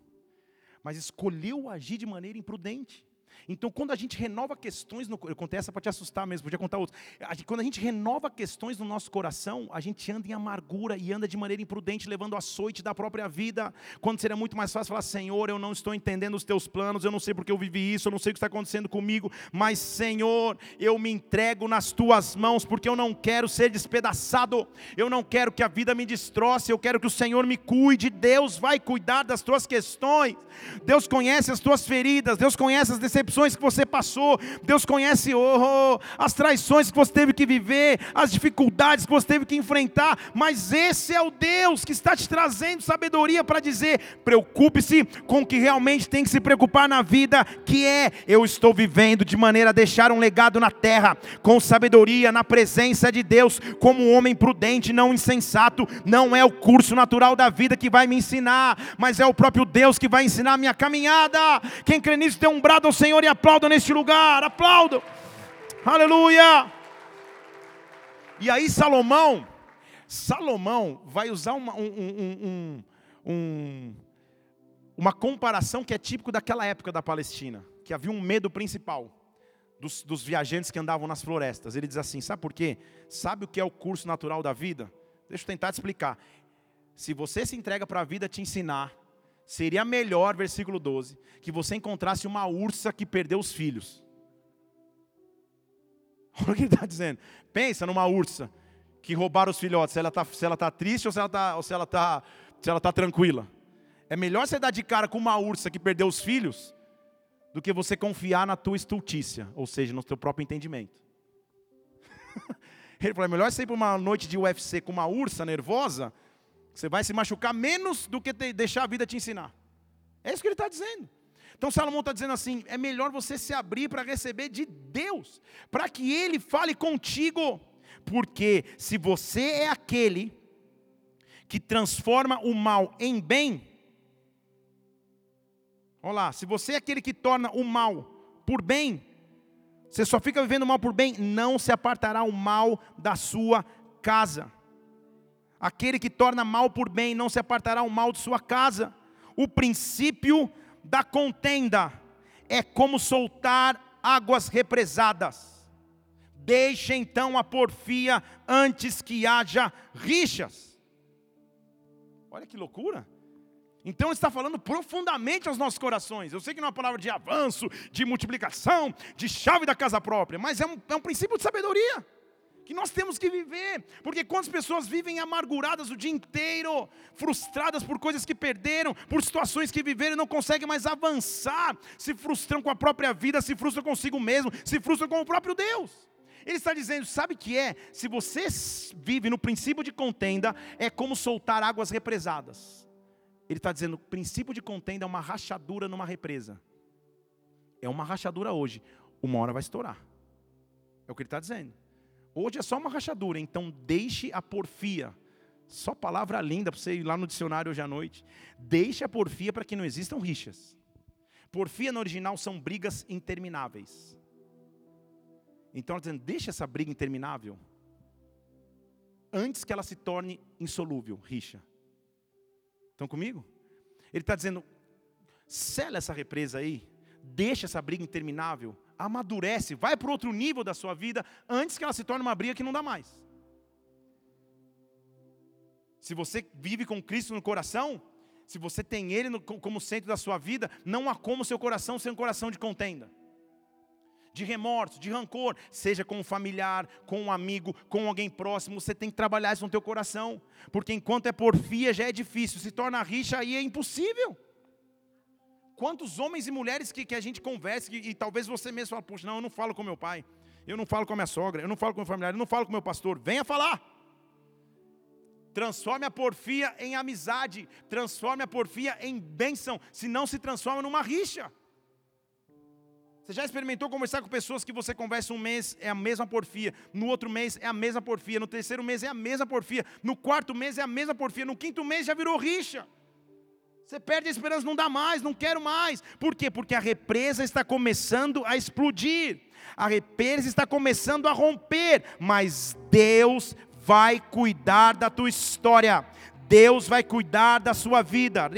Mas escolheu agir de maneira imprudente. Então, quando a gente renova questões, no, eu contei essa para te assustar mesmo, podia contar outras. Quando a gente renova questões no nosso coração, a gente anda em amargura e anda de maneira imprudente, levando açoite da própria vida. Quando seria muito mais fácil falar: Senhor, eu não estou entendendo os teus planos, eu não sei porque eu vivi isso, eu não sei o que está acontecendo comigo, mas Senhor, eu me entrego nas tuas mãos, porque eu não quero ser despedaçado, eu não quero que a vida me destroce, eu quero que o Senhor me cuide. Deus vai cuidar das tuas questões, Deus conhece as tuas feridas, Deus conhece as decepções decepções que você passou, Deus conhece oh, as traições que você teve que viver, as dificuldades que você teve que enfrentar, mas esse é o Deus que está te trazendo sabedoria para dizer: preocupe-se com o que realmente tem que se preocupar na vida, que é eu estou vivendo de maneira a deixar um legado na terra, com sabedoria, na presença de Deus, como um homem prudente, não insensato, não é o curso natural da vida que vai me ensinar, mas é o próprio Deus que vai ensinar a minha caminhada. Quem crê nisso, tem um brado ao Senhor e aplaudam neste lugar, aplaudam. Aleluia. E aí Salomão, Salomão vai usar uma, um, um, um, uma comparação que é típico daquela época da Palestina, que havia um medo principal dos, dos viajantes que andavam nas florestas. Ele diz assim: sabe por quê? Sabe o que é o curso natural da vida? Deixa eu tentar te explicar. Se você se entrega para a vida te ensinar, Seria melhor, versículo 12, que você encontrasse uma ursa que perdeu os filhos. Olha o que ele está dizendo. Pensa numa ursa que roubaram os filhotes, se ela está se ela tá triste ou se ela está se ela tá, tá tranquila. É melhor você dar de cara com uma ursa que perdeu os filhos do que você confiar na tua estultícia, ou seja, no teu próprio entendimento. Ele falou: é melhor você ir para uma noite de UFC com uma ursa nervosa você vai se machucar menos do que deixar a vida te ensinar. É isso que ele está dizendo. Então Salomão está dizendo assim: é melhor você se abrir para receber de Deus, para que Ele fale contigo, porque se você é aquele que transforma o mal em bem, olha lá, se você é aquele que torna o mal por bem, você só fica vivendo o mal por bem, não se apartará o mal da sua casa. Aquele que torna mal por bem não se apartará o mal de sua casa. O princípio da contenda é como soltar águas represadas. Deixe então a porfia antes que haja rixas. Olha que loucura. Então está falando profundamente aos nossos corações. Eu sei que não é uma palavra de avanço, de multiplicação, de chave da casa própria, mas é um, é um princípio de sabedoria que nós temos que viver, porque quantas pessoas vivem amarguradas o dia inteiro, frustradas por coisas que perderam, por situações que viveram e não conseguem mais avançar, se frustram com a própria vida, se frustram consigo mesmo, se frustram com o próprio Deus. Ele está dizendo, sabe o que é? Se você vive no princípio de contenda, é como soltar águas represadas. Ele está dizendo, princípio de contenda é uma rachadura numa represa. É uma rachadura hoje, uma hora vai estourar. É o que ele está dizendo. Hoje é só uma rachadura, então deixe a porfia. Só palavra linda para você ir lá no dicionário hoje à noite. Deixe a porfia para que não existam rixas. Porfia no original são brigas intermináveis. Então, dizendo, deixe essa briga interminável antes que ela se torne insolúvel, rixa. Estão comigo? Ele está dizendo, sela essa represa aí, deixa essa briga interminável amadurece, vai para outro nível da sua vida antes que ela se torne uma briga que não dá mais. Se você vive com Cristo no coração, se você tem Ele no, como centro da sua vida, não há como seu coração ser um coração de contenda, de remorso, de rancor, seja com um familiar, com um amigo, com alguém próximo, você tem que trabalhar isso no teu coração, porque enquanto é porfia já é difícil, se torna rixa aí é impossível. Quantos homens e mulheres que, que a gente conversa, que, e talvez você mesmo fale, puxa, não, eu não falo com meu pai, eu não falo com a minha sogra, eu não falo com meu familiar, eu não falo com meu pastor. Venha falar. Transforme a porfia em amizade, transforme a porfia em bênção, se não se transforma numa rixa. Você já experimentou conversar com pessoas que você conversa um mês, é a mesma porfia, no outro mês é a mesma porfia, no terceiro mês é a mesma porfia, no quarto mês é a mesma porfia, no quinto mês já virou rixa. Você perde a esperança, não dá mais, não quero mais. Por quê? Porque a represa está começando a explodir. A represa está começando a romper, mas Deus vai cuidar da tua história. Deus vai cuidar da sua vida.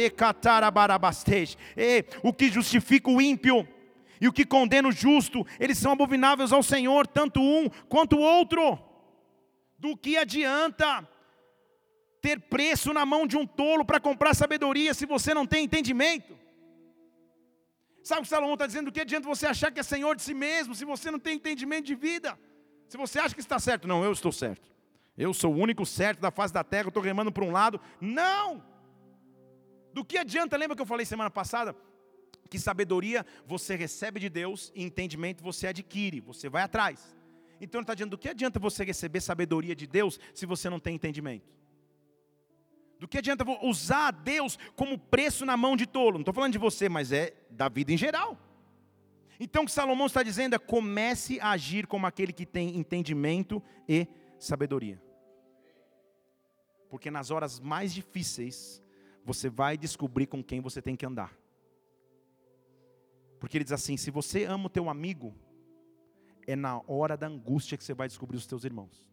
O que justifica o ímpio E o que condena o justo, eles são abomináveis ao Senhor, tanto um quanto o outro. Do que adianta ter preço na mão de um tolo para comprar sabedoria se você não tem entendimento? Sabe o que Salomão está dizendo? Do que adianta você achar que é senhor de si mesmo se você não tem entendimento de vida? Se você acha que está certo, não, eu estou certo. Eu sou o único certo da face da terra, eu estou remando para um lado. Não! Do que adianta, lembra que eu falei semana passada? Que sabedoria você recebe de Deus e entendimento você adquire, você vai atrás. Então ele está dizendo: do que adianta você receber sabedoria de Deus se você não tem entendimento? Do que adianta usar Deus como preço na mão de tolo? Não estou falando de você, mas é da vida em geral. Então o que Salomão está dizendo é: comece a agir como aquele que tem entendimento e sabedoria. Porque nas horas mais difíceis, você vai descobrir com quem você tem que andar. Porque ele diz assim: se você ama o teu amigo, é na hora da angústia que você vai descobrir os teus irmãos.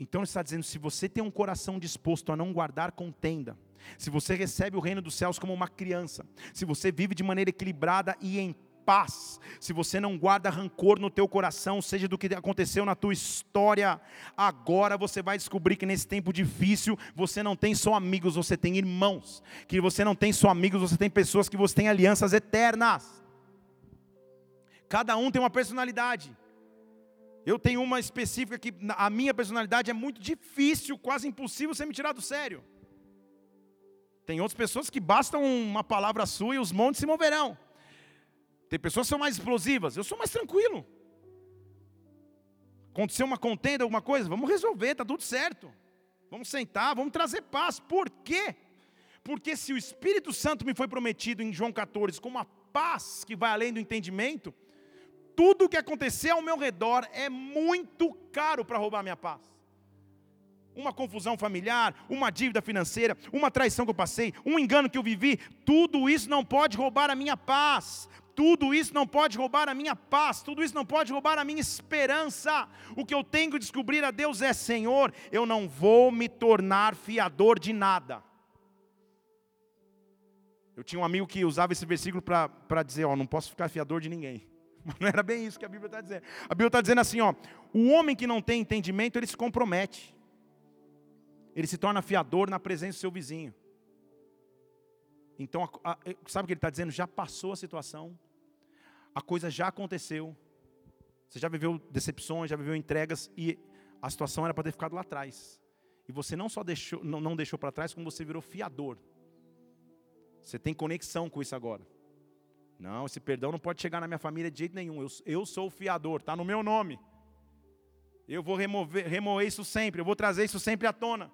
Então ele está dizendo: se você tem um coração disposto a não guardar contenda, se você recebe o reino dos céus como uma criança, se você vive de maneira equilibrada e em paz, se você não guarda rancor no teu coração, seja do que aconteceu na tua história, agora você vai descobrir que nesse tempo difícil você não tem só amigos, você tem irmãos, que você não tem só amigos, você tem pessoas que você tem alianças eternas. Cada um tem uma personalidade. Eu tenho uma específica que a minha personalidade é muito difícil, quase impossível você me tirar do sério. Tem outras pessoas que bastam uma palavra sua e os montes se moverão. Tem pessoas que são mais explosivas, eu sou mais tranquilo. Aconteceu uma contenda, alguma coisa, vamos resolver, está tudo certo. Vamos sentar, vamos trazer paz. Por quê? Porque se o Espírito Santo me foi prometido em João 14 com uma paz que vai além do entendimento, tudo o que acontecer ao meu redor é muito caro para roubar minha paz. Uma confusão familiar, uma dívida financeira, uma traição que eu passei, um engano que eu vivi, tudo isso não pode roubar a minha paz. Tudo isso não pode roubar a minha paz, tudo isso não pode roubar a minha esperança. O que eu tenho que descobrir a Deus é: Senhor, eu não vou me tornar fiador de nada. Eu tinha um amigo que usava esse versículo para dizer: Ó, não posso ficar fiador de ninguém. Mas não era bem isso que a Bíblia está dizendo. A Bíblia está dizendo assim: ó, o homem que não tem entendimento, ele se compromete. Ele se torna fiador na presença do seu vizinho. Então, a, a, sabe o que ele está dizendo? Já passou a situação, a coisa já aconteceu. Você já viveu decepções, já viveu entregas e a situação era para ter ficado lá atrás. E você não só deixou, não, não deixou para trás, como você virou fiador. Você tem conexão com isso agora. Não, esse perdão não pode chegar na minha família de jeito nenhum. Eu, eu sou o fiador, está no meu nome. Eu vou remover, remover isso sempre, eu vou trazer isso sempre à tona.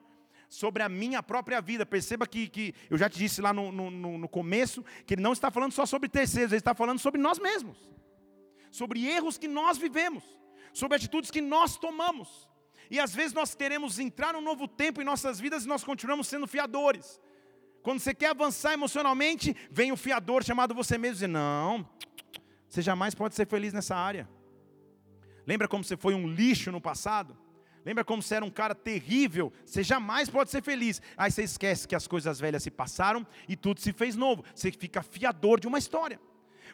Sobre a minha própria vida. Perceba que, que eu já te disse lá no, no, no começo que ele não está falando só sobre terceiros, ele está falando sobre nós mesmos. Sobre erros que nós vivemos, sobre atitudes que nós tomamos. E às vezes nós queremos entrar num novo tempo em nossas vidas e nós continuamos sendo fiadores. Quando você quer avançar emocionalmente, vem o fiador chamado você mesmo e diz: Não, você jamais pode ser feliz nessa área. Lembra como você foi um lixo no passado? Lembra como você era um cara terrível? Você jamais pode ser feliz. Aí você esquece que as coisas velhas se passaram e tudo se fez novo. Você fica fiador de uma história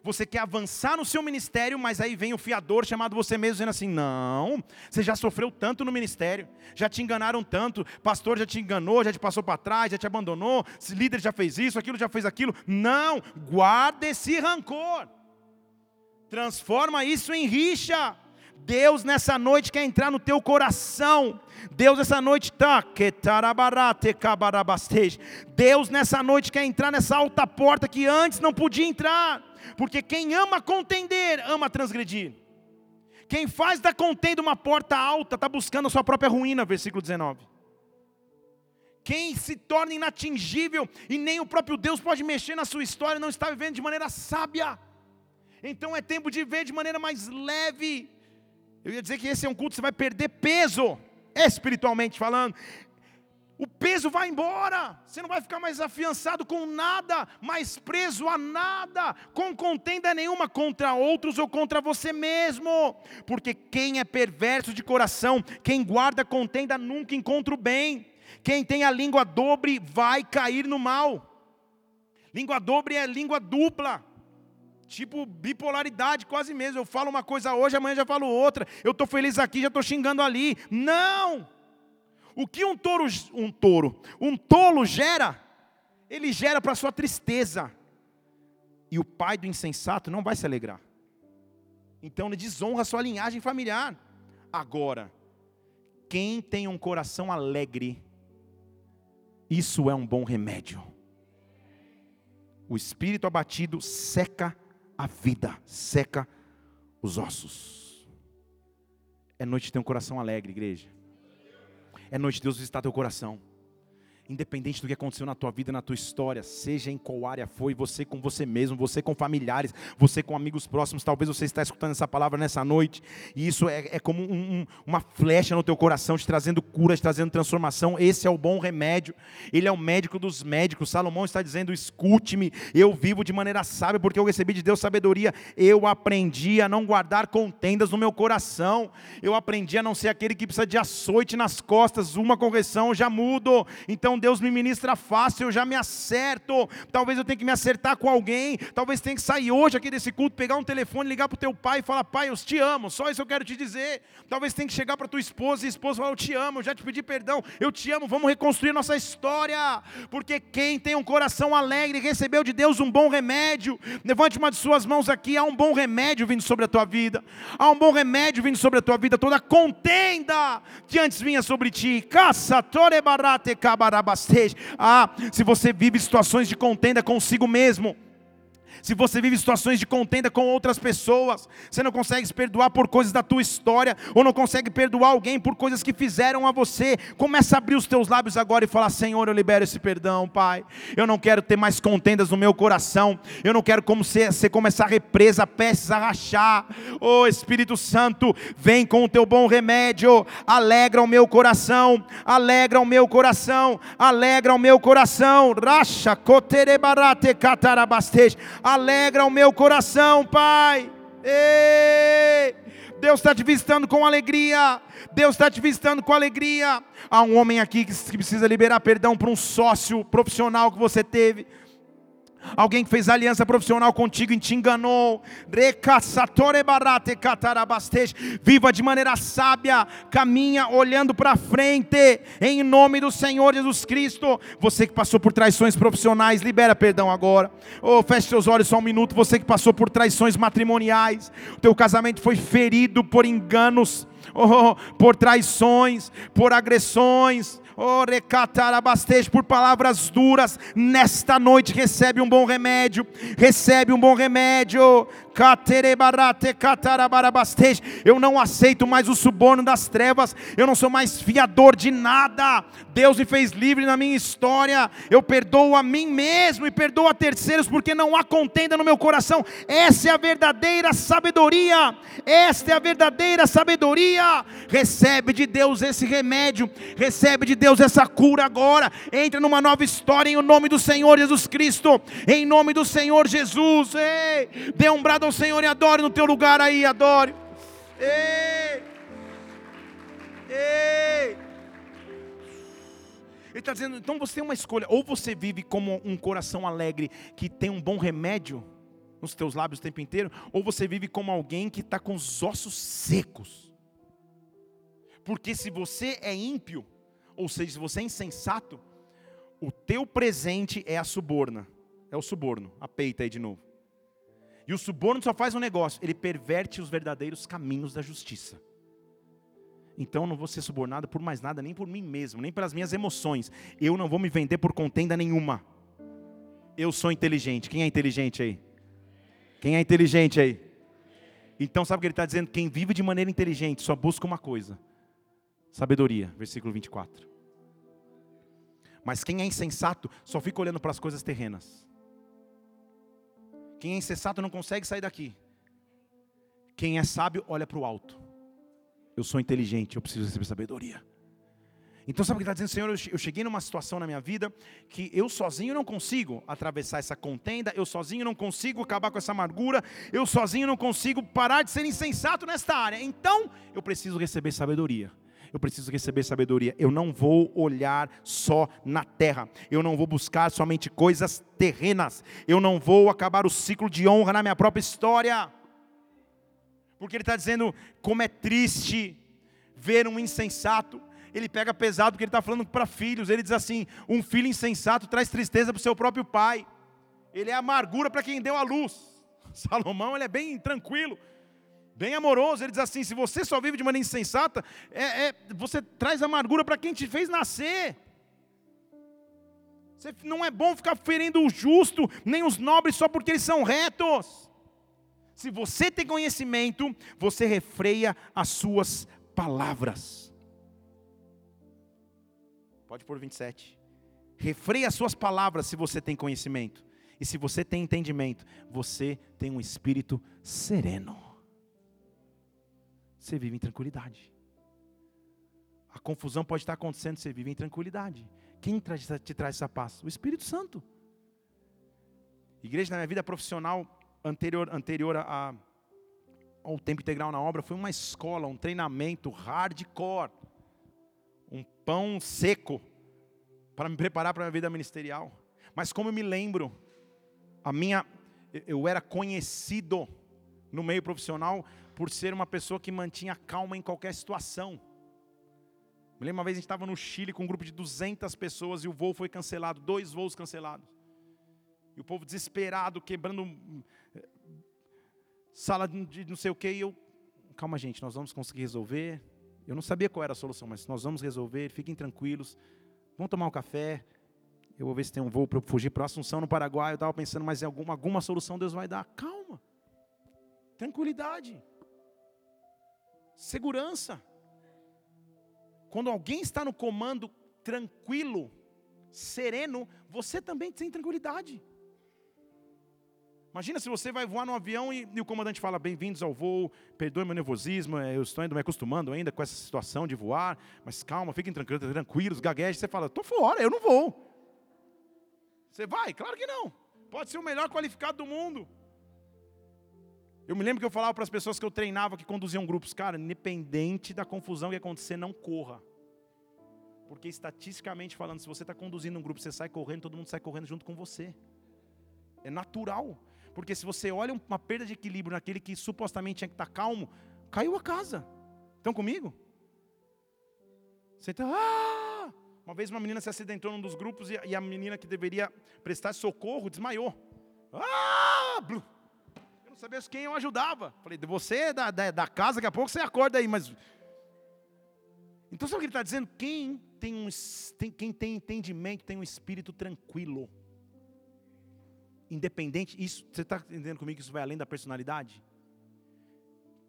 você quer avançar no seu ministério, mas aí vem o fiador chamado você mesmo dizendo assim: não, você já sofreu tanto no ministério, já te enganaram tanto, pastor já te enganou, já te passou para trás, já te abandonou, líder já fez isso, aquilo já fez aquilo. Não, guarda esse rancor, transforma isso em rixa. Deus nessa noite quer entrar no teu coração. Deus nessa noite tá Deus nessa noite quer entrar nessa alta porta que antes não podia entrar. Porque quem ama contender, ama transgredir. Quem faz da contenda uma porta alta, está buscando a sua própria ruína, versículo 19. Quem se torna inatingível e nem o próprio Deus pode mexer na sua história, não está vivendo de maneira sábia. Então é tempo de ver de maneira mais leve. Eu ia dizer que esse é um culto que você vai perder peso, espiritualmente falando o peso vai embora, você não vai ficar mais afiançado com nada, mais preso a nada, com contenda nenhuma contra outros ou contra você mesmo, porque quem é perverso de coração, quem guarda contenda nunca encontra o bem, quem tem a língua dobre vai cair no mal. Língua dobre é língua dupla. Tipo bipolaridade, quase mesmo. Eu falo uma coisa hoje, amanhã já falo outra. Eu estou feliz aqui, já estou xingando ali. Não! O que um touro, um touro, um tolo gera, ele gera para sua tristeza. E o pai do insensato não vai se alegrar. Então ele desonra sua linhagem familiar. Agora, quem tem um coração alegre, isso é um bom remédio. O espírito abatido seca a vida, seca os ossos. É noite de ter um coração alegre, igreja. É noite de Deus visitar teu coração independente do que aconteceu na tua vida, na tua história, seja em qual área foi, você com você mesmo, você com familiares, você com amigos próximos, talvez você está escutando essa palavra nessa noite, e isso é, é como um, um, uma flecha no teu coração, te trazendo cura, te trazendo transformação, esse é o bom remédio, ele é o médico dos médicos, Salomão está dizendo, escute-me, eu vivo de maneira sábia, porque eu recebi de Deus sabedoria, eu aprendi a não guardar contendas no meu coração, eu aprendi a não ser aquele que precisa de açoite nas costas, uma correção, já mudo, então Deus me ministra fácil, eu já me acerto. Talvez eu tenha que me acertar com alguém. Talvez tenha que sair hoje aqui desse culto, pegar um telefone, ligar para o teu pai e falar: Pai, eu te amo. Só isso eu quero te dizer. Talvez tenha que chegar para tua esposa e a esposa falar: Eu te amo, eu já te pedi perdão. Eu te amo, vamos reconstruir nossa história. Porque quem tem um coração alegre recebeu de Deus um bom remédio. Levante uma de suas mãos aqui. Há um bom remédio vindo sobre a tua vida. Há um bom remédio vindo sobre a tua vida. Toda contenda que antes vinha sobre ti. Caça, torebarate, cabaraba ah, se você vive situações de contenda consigo mesmo, se você vive situações de contenda com outras pessoas, você não consegue se perdoar por coisas da tua história, ou não consegue perdoar alguém por coisas que fizeram a você, começa a abrir os teus lábios agora e falar: Senhor, eu libero esse perdão, Pai. Eu não quero ter mais contendas no meu coração, eu não quero como ser, ser como essa represa, peças a rachar. Oh Espírito Santo, vem com o teu bom remédio, alegra o meu coração, alegra o meu coração, alegra o meu coração. Racha, coterebarate, catarabastej o meu coração, Pai. Ei! Deus está te visitando com alegria. Deus está te visitando com alegria. Há um homem aqui que precisa liberar perdão para um sócio profissional que você teve Alguém que fez aliança profissional contigo e te enganou. Viva de maneira sábia, caminha olhando para frente, em nome do Senhor Jesus Cristo. Você que passou por traições profissionais, libera perdão agora. Oh, feche seus olhos só um minuto. Você que passou por traições matrimoniais, o teu casamento foi ferido por enganos, oh, por traições, por agressões Recatarabastej por palavras duras, nesta noite recebe um bom remédio, recebe um bom remédio. Eu não aceito mais o suborno das trevas, eu não sou mais fiador de nada. Deus me fez livre na minha história. Eu perdoo a mim mesmo e perdoo a terceiros, porque não há contenda no meu coração. Essa é a verdadeira sabedoria. Esta é a verdadeira sabedoria. Recebe de Deus esse remédio, recebe de Deus essa cura agora. Entra numa nova história em nome do Senhor Jesus Cristo. Em nome do Senhor Jesus. Ei, dê um brado ao Senhor e adore no teu lugar aí, adore. Ei! Ei! Ele está dizendo, então você tem uma escolha, ou você vive como um coração alegre, que tem um bom remédio nos teus lábios o tempo inteiro, ou você vive como alguém que está com os ossos secos. Porque se você é ímpio, ou seja, se você é insensato, o teu presente é a suborna, é o suborno, a peita aí de novo. E o suborno só faz um negócio, ele perverte os verdadeiros caminhos da justiça. Então eu não vou ser subornado por mais nada, nem por mim mesmo, nem pelas minhas emoções. Eu não vou me vender por contenda nenhuma. Eu sou inteligente. Quem é inteligente aí? Quem é inteligente aí? Então sabe o que ele está dizendo? Quem vive de maneira inteligente só busca uma coisa: sabedoria. Versículo 24. Mas quem é insensato só fica olhando para as coisas terrenas. Quem é insensato não consegue sair daqui. Quem é sábio olha para o alto. Eu sou inteligente, eu preciso receber sabedoria. Então sabe o que está dizendo, Senhor? Eu cheguei numa situação na minha vida que eu sozinho não consigo atravessar essa contenda, eu sozinho não consigo acabar com essa amargura, eu sozinho não consigo parar de ser insensato nesta área. Então eu preciso receber sabedoria. Eu preciso receber sabedoria. Eu não vou olhar só na terra. Eu não vou buscar somente coisas terrenas. Eu não vou acabar o ciclo de honra na minha própria história. Porque ele está dizendo como é triste ver um insensato. Ele pega pesado porque ele está falando para filhos. Ele diz assim: um filho insensato traz tristeza para o seu próprio pai. Ele é amargura para quem deu a luz. Salomão ele é bem tranquilo bem amoroso. Ele diz assim: se você só vive de maneira insensata, é, é você traz amargura para quem te fez nascer. Você, não é bom ficar ferindo o justo, nem os nobres, só porque eles são retos. Se você tem conhecimento, você refreia as suas palavras. Pode pôr 27. Refreia as suas palavras se você tem conhecimento. E se você tem entendimento, você tem um espírito sereno você vive em tranquilidade. A confusão pode estar acontecendo, você vive em tranquilidade. Quem te traz essa paz? O Espírito Santo. Igreja na minha vida profissional anterior, anterior a, ao tempo integral na obra foi uma escola, um treinamento hardcore, um pão seco para me preparar para a minha vida ministerial. Mas como eu me lembro, a minha eu era conhecido no meio profissional por ser uma pessoa que mantinha calma em qualquer situação. Me lembro uma vez a gente estava no Chile com um grupo de 200 pessoas e o voo foi cancelado, dois voos cancelados. E o povo desesperado, quebrando eh, sala de não sei o que, e eu, calma gente, nós vamos conseguir resolver. Eu não sabia qual era a solução, mas nós vamos resolver, fiquem tranquilos, vamos tomar um café. Eu vou ver se tem um voo para eu fugir para Assunção, no Paraguai. Eu estava pensando, mas alguma, alguma solução Deus vai dar. Calma, tranquilidade segurança. Quando alguém está no comando tranquilo, sereno, você também tem tranquilidade. Imagina se você vai voar no avião e, e o comandante fala: Bem-vindos ao voo, perdoe meu nervosismo, é, eu estou ainda me acostumando ainda com essa situação de voar, mas calma, fiquem tranquilos, tranquilos gaguejem. Você fala: Estou fora, eu não vou. Você vai? Claro que não. Pode ser o melhor qualificado do mundo. Eu me lembro que eu falava para as pessoas que eu treinava, que conduziam grupos, cara, independente da confusão que acontecer, não corra. Porque estatisticamente falando, se você está conduzindo um grupo, você sai correndo, todo mundo sai correndo junto com você. É natural. Porque se você olha uma perda de equilíbrio naquele que supostamente tinha que estar tá calmo, caiu a casa. Estão comigo? Você está. Ah! Uma vez uma menina se acidentou num dos grupos e a menina que deveria prestar socorro desmaiou. Ah! Blu sabia quem eu ajudava. Falei, você é da, da, da, casa, daqui a pouco você acorda aí, mas. Então sabe o que ele está dizendo? Quem tem, um, tem, quem tem entendimento tem um espírito tranquilo. Independente, isso, você está entendendo comigo que isso vai além da personalidade?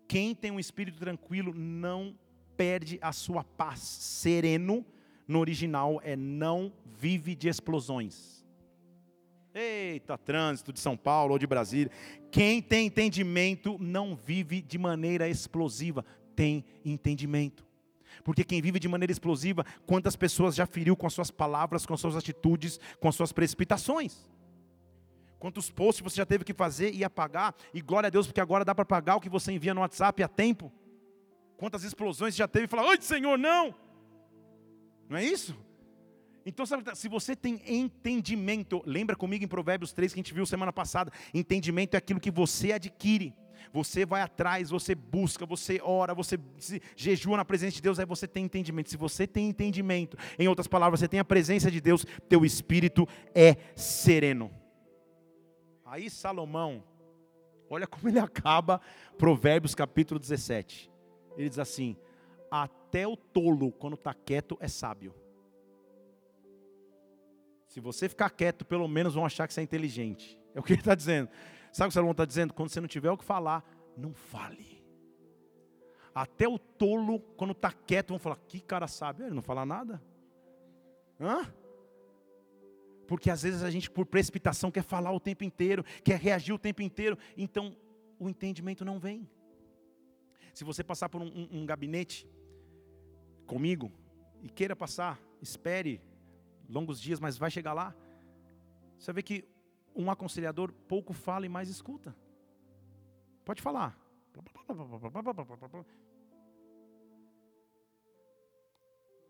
Quem tem um espírito tranquilo não perde a sua paz. Sereno, no original, é não vive de explosões. Eita, trânsito de São Paulo ou de Brasília. Quem tem entendimento não vive de maneira explosiva, tem entendimento. Porque quem vive de maneira explosiva, quantas pessoas já feriu com as suas palavras, com as suas atitudes, com as suas precipitações? Quantos posts você já teve que fazer e apagar? E glória a Deus, porque agora dá para pagar o que você envia no WhatsApp a tempo. Quantas explosões você já teve e falar, oi Senhor, não! Não é isso? Então, sabe, se você tem entendimento, lembra comigo em Provérbios 3 que a gente viu semana passada: entendimento é aquilo que você adquire. Você vai atrás, você busca, você ora, você jejua na presença de Deus, aí você tem entendimento. Se você tem entendimento, em outras palavras, você tem a presença de Deus, teu espírito é sereno. Aí Salomão, olha como ele acaba Provérbios capítulo 17. Ele diz assim: Até o tolo, quando está quieto, é sábio. Se você ficar quieto, pelo menos vão achar que você é inteligente. É o que ele está dizendo. Sabe o que Salomão está dizendo? Quando você não tiver o que falar, não fale. Até o tolo, quando está quieto, vão falar: que cara sabe? Ele não fala nada. Hã? Porque às vezes a gente, por precipitação, quer falar o tempo inteiro, quer reagir o tempo inteiro, então o entendimento não vem. Se você passar por um, um, um gabinete comigo e queira passar, espere longos dias, mas vai chegar lá. Você vê que um aconselhador pouco fala e mais escuta. Pode falar.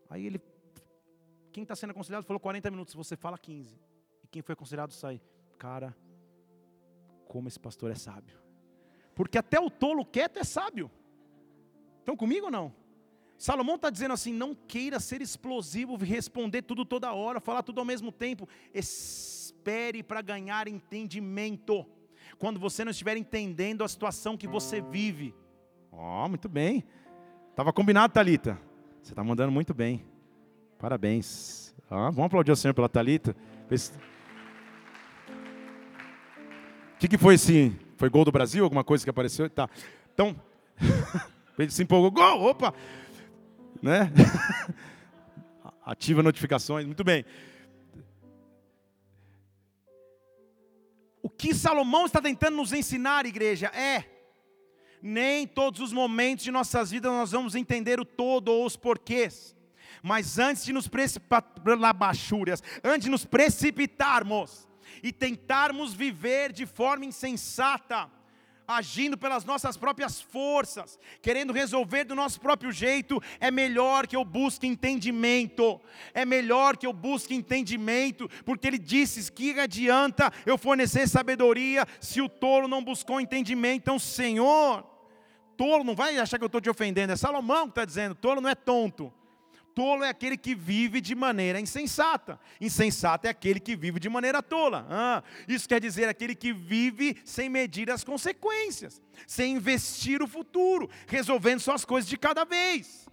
Aí ele, quem está sendo aconselhado falou 40 minutos, você fala 15. E quem foi aconselhado sai, cara, como esse pastor é sábio. Porque até o tolo quieto é sábio. Estão comigo ou não? Salomão está dizendo assim: não queira ser explosivo, responder tudo toda hora, falar tudo ao mesmo tempo. Espere para ganhar entendimento. Quando você não estiver entendendo a situação que você vive. Ó, oh, muito bem. Estava combinado, Talita. Você está mandando muito bem. Parabéns. Ah, vamos aplaudir o Senhor pela Talita. O que, que foi esse? Foi gol do Brasil? Alguma coisa que apareceu? Tá. Então, ele se empolgou. Gol! Opa! Né? Ativa notificações. Muito bem. O que Salomão está tentando nos ensinar, igreja, é nem todos os momentos de nossas vidas nós vamos entender o todo ou os porquês. Mas antes de nos precipitar, antes de nos precipitarmos e tentarmos viver de forma insensata, agindo pelas nossas próprias forças, querendo resolver do nosso próprio jeito, é melhor que eu busque entendimento. É melhor que eu busque entendimento, porque ele disse que adianta eu fornecer sabedoria se o tolo não buscou entendimento. Então, Senhor, Tolo, não vai achar que eu estou te ofendendo, é Salomão que está dizendo: tolo não é tonto. Tolo é aquele que vive de maneira insensata. Insensato é aquele que vive de maneira tola. Ah, isso quer dizer aquele que vive sem medir as consequências, sem investir o futuro, resolvendo só as coisas de cada vez.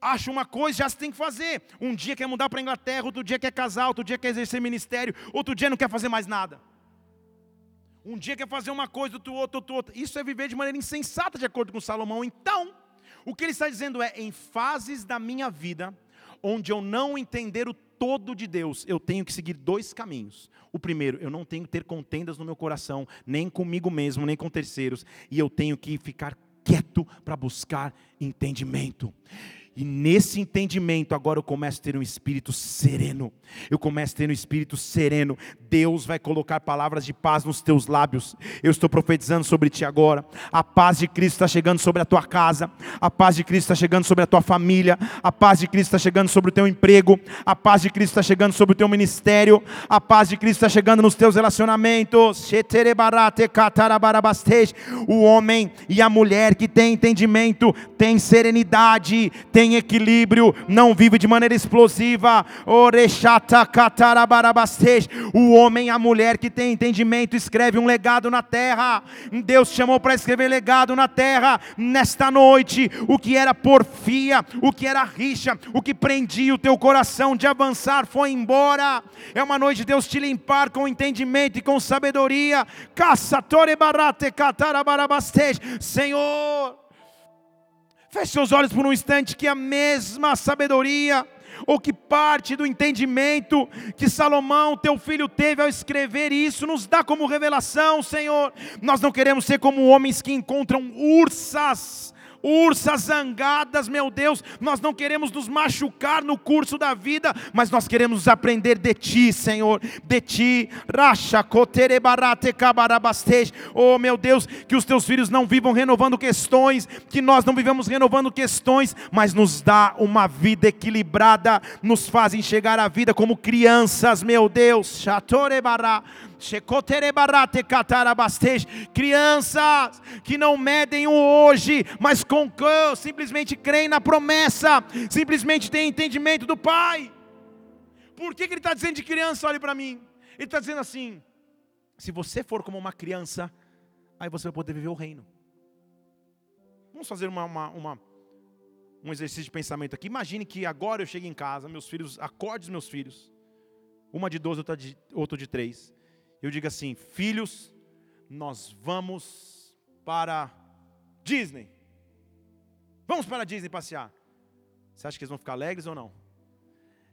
Acha uma coisa, já se tem que fazer. Um dia quer mudar para a Inglaterra, outro dia quer casar, outro dia quer exercer ministério, outro dia não quer fazer mais nada. Um dia quer fazer uma coisa, outro outro, outro outro. Isso é viver de maneira insensata, de acordo com Salomão. Então, o que ele está dizendo é: em fases da minha vida, onde eu não entender o todo de Deus, eu tenho que seguir dois caminhos. O primeiro, eu não tenho que ter contendas no meu coração, nem comigo mesmo, nem com terceiros, e eu tenho que ficar quieto para buscar entendimento. E nesse entendimento, agora eu começo a ter um espírito sereno. Eu começo a ter um espírito sereno. Deus vai colocar palavras de paz nos teus lábios. Eu estou profetizando sobre ti agora. A paz de Cristo está chegando sobre a tua casa. A paz de Cristo está chegando sobre a tua família. A paz de Cristo está chegando sobre o teu emprego. A paz de Cristo está chegando sobre o teu ministério. A paz de Cristo está chegando nos teus relacionamentos. O homem e a mulher que tem entendimento, tem serenidade, tem tem equilíbrio, não vive de maneira explosiva. O homem e a mulher que tem entendimento escreve um legado na terra. Deus chamou para escrever legado na terra nesta noite. O que era porfia, o que era rixa, o que prendia o teu coração de avançar foi embora. É uma noite de Deus te limpar com entendimento e com sabedoria. Senhor, Feche seus olhos por um instante, que a mesma sabedoria, ou que parte do entendimento que Salomão, teu filho, teve ao escrever isso, nos dá como revelação, Senhor. Nós não queremos ser como homens que encontram ursas ursas zangadas, meu Deus, nós não queremos nos machucar no curso da vida, mas nós queremos aprender de Ti, Senhor, de Ti, racha, oh meu Deus, que os Teus filhos não vivam renovando questões, que nós não vivamos renovando questões, mas nos dá uma vida equilibrada, nos fazem chegar à vida como crianças, meu Deus, chatorebará, Crianças que não medem o hoje, mas com simplesmente creem na promessa, simplesmente têm entendimento do Pai. Por que, que ele está dizendo de criança? Olhe para mim. Ele está dizendo assim: se você for como uma criança, aí você vai poder viver o reino. Vamos fazer uma, uma, uma, um exercício de pensamento aqui. Imagine que agora eu chego em casa, meus filhos, acorde os meus filhos. Uma de 12, outra de, outro de 3 eu digo assim: filhos, nós vamos para Disney. Vamos para Disney passear. Você acha que eles vão ficar alegres ou não?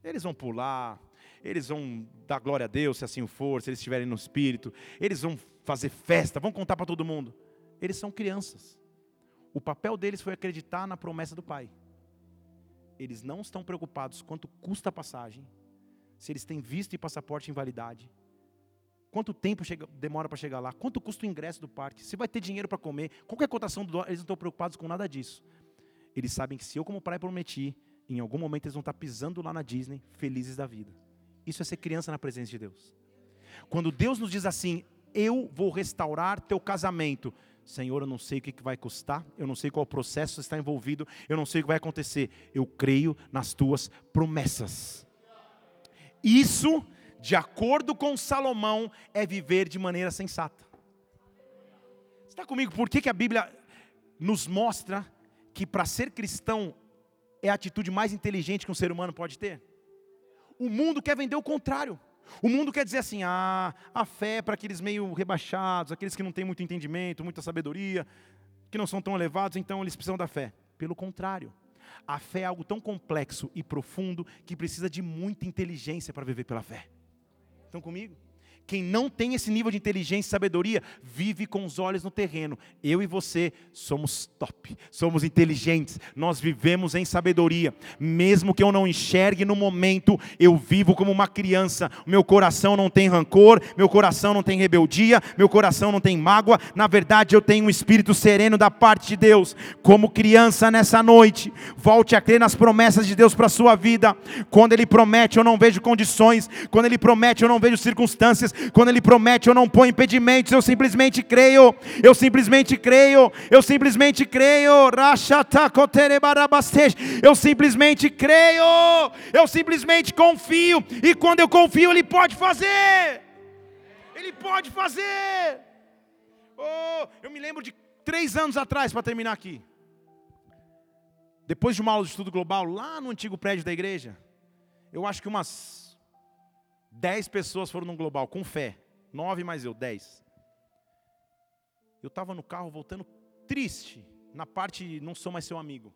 Eles vão pular, eles vão dar glória a Deus, se assim for, se eles estiverem no espírito, eles vão fazer festa, vão contar para todo mundo. Eles são crianças. O papel deles foi acreditar na promessa do Pai. Eles não estão preocupados quanto custa a passagem, se eles têm visto e passaporte em validade, Quanto tempo chega, demora para chegar lá? Quanto custa o ingresso do parque? Se vai ter dinheiro para comer? Qual é a cotação do dólar? Eles não estão preocupados com nada disso. Eles sabem que se eu, como pai, prometi, em algum momento eles vão estar pisando lá na Disney, felizes da vida. Isso é ser criança na presença de Deus. Quando Deus nos diz assim, eu vou restaurar teu casamento. Senhor, eu não sei o que vai custar, eu não sei qual processo está envolvido, eu não sei o que vai acontecer. Eu creio nas tuas promessas. Isso, de acordo com Salomão, é viver de maneira sensata. Está comigo? Por que, que a Bíblia nos mostra que para ser cristão é a atitude mais inteligente que um ser humano pode ter? O mundo quer vender o contrário. O mundo quer dizer assim: ah, a fé é para aqueles meio rebaixados, aqueles que não têm muito entendimento, muita sabedoria, que não são tão elevados, então eles precisam da fé. Pelo contrário, a fé é algo tão complexo e profundo que precisa de muita inteligência para viver pela fé. Estão comigo? Quem não tem esse nível de inteligência e sabedoria, vive com os olhos no terreno. Eu e você somos top, somos inteligentes, nós vivemos em sabedoria. Mesmo que eu não enxergue no momento, eu vivo como uma criança. Meu coração não tem rancor, meu coração não tem rebeldia, meu coração não tem mágoa. Na verdade, eu tenho um espírito sereno da parte de Deus. Como criança nessa noite, volte a crer nas promessas de Deus para a sua vida. Quando Ele promete, eu não vejo condições. Quando Ele promete, eu não vejo circunstâncias quando Ele promete, eu não ponho impedimentos, eu simplesmente creio, eu simplesmente creio, eu simplesmente creio, eu simplesmente creio, eu simplesmente confio, e quando eu confio, Ele pode fazer, Ele pode fazer. Oh, eu me lembro de três anos atrás, para terminar aqui, depois de uma aula de estudo global, lá no antigo prédio da igreja, eu acho que umas Dez pessoas foram no global, com fé. Nove mais eu, dez. Eu estava no carro voltando triste, na parte não sou mais seu amigo.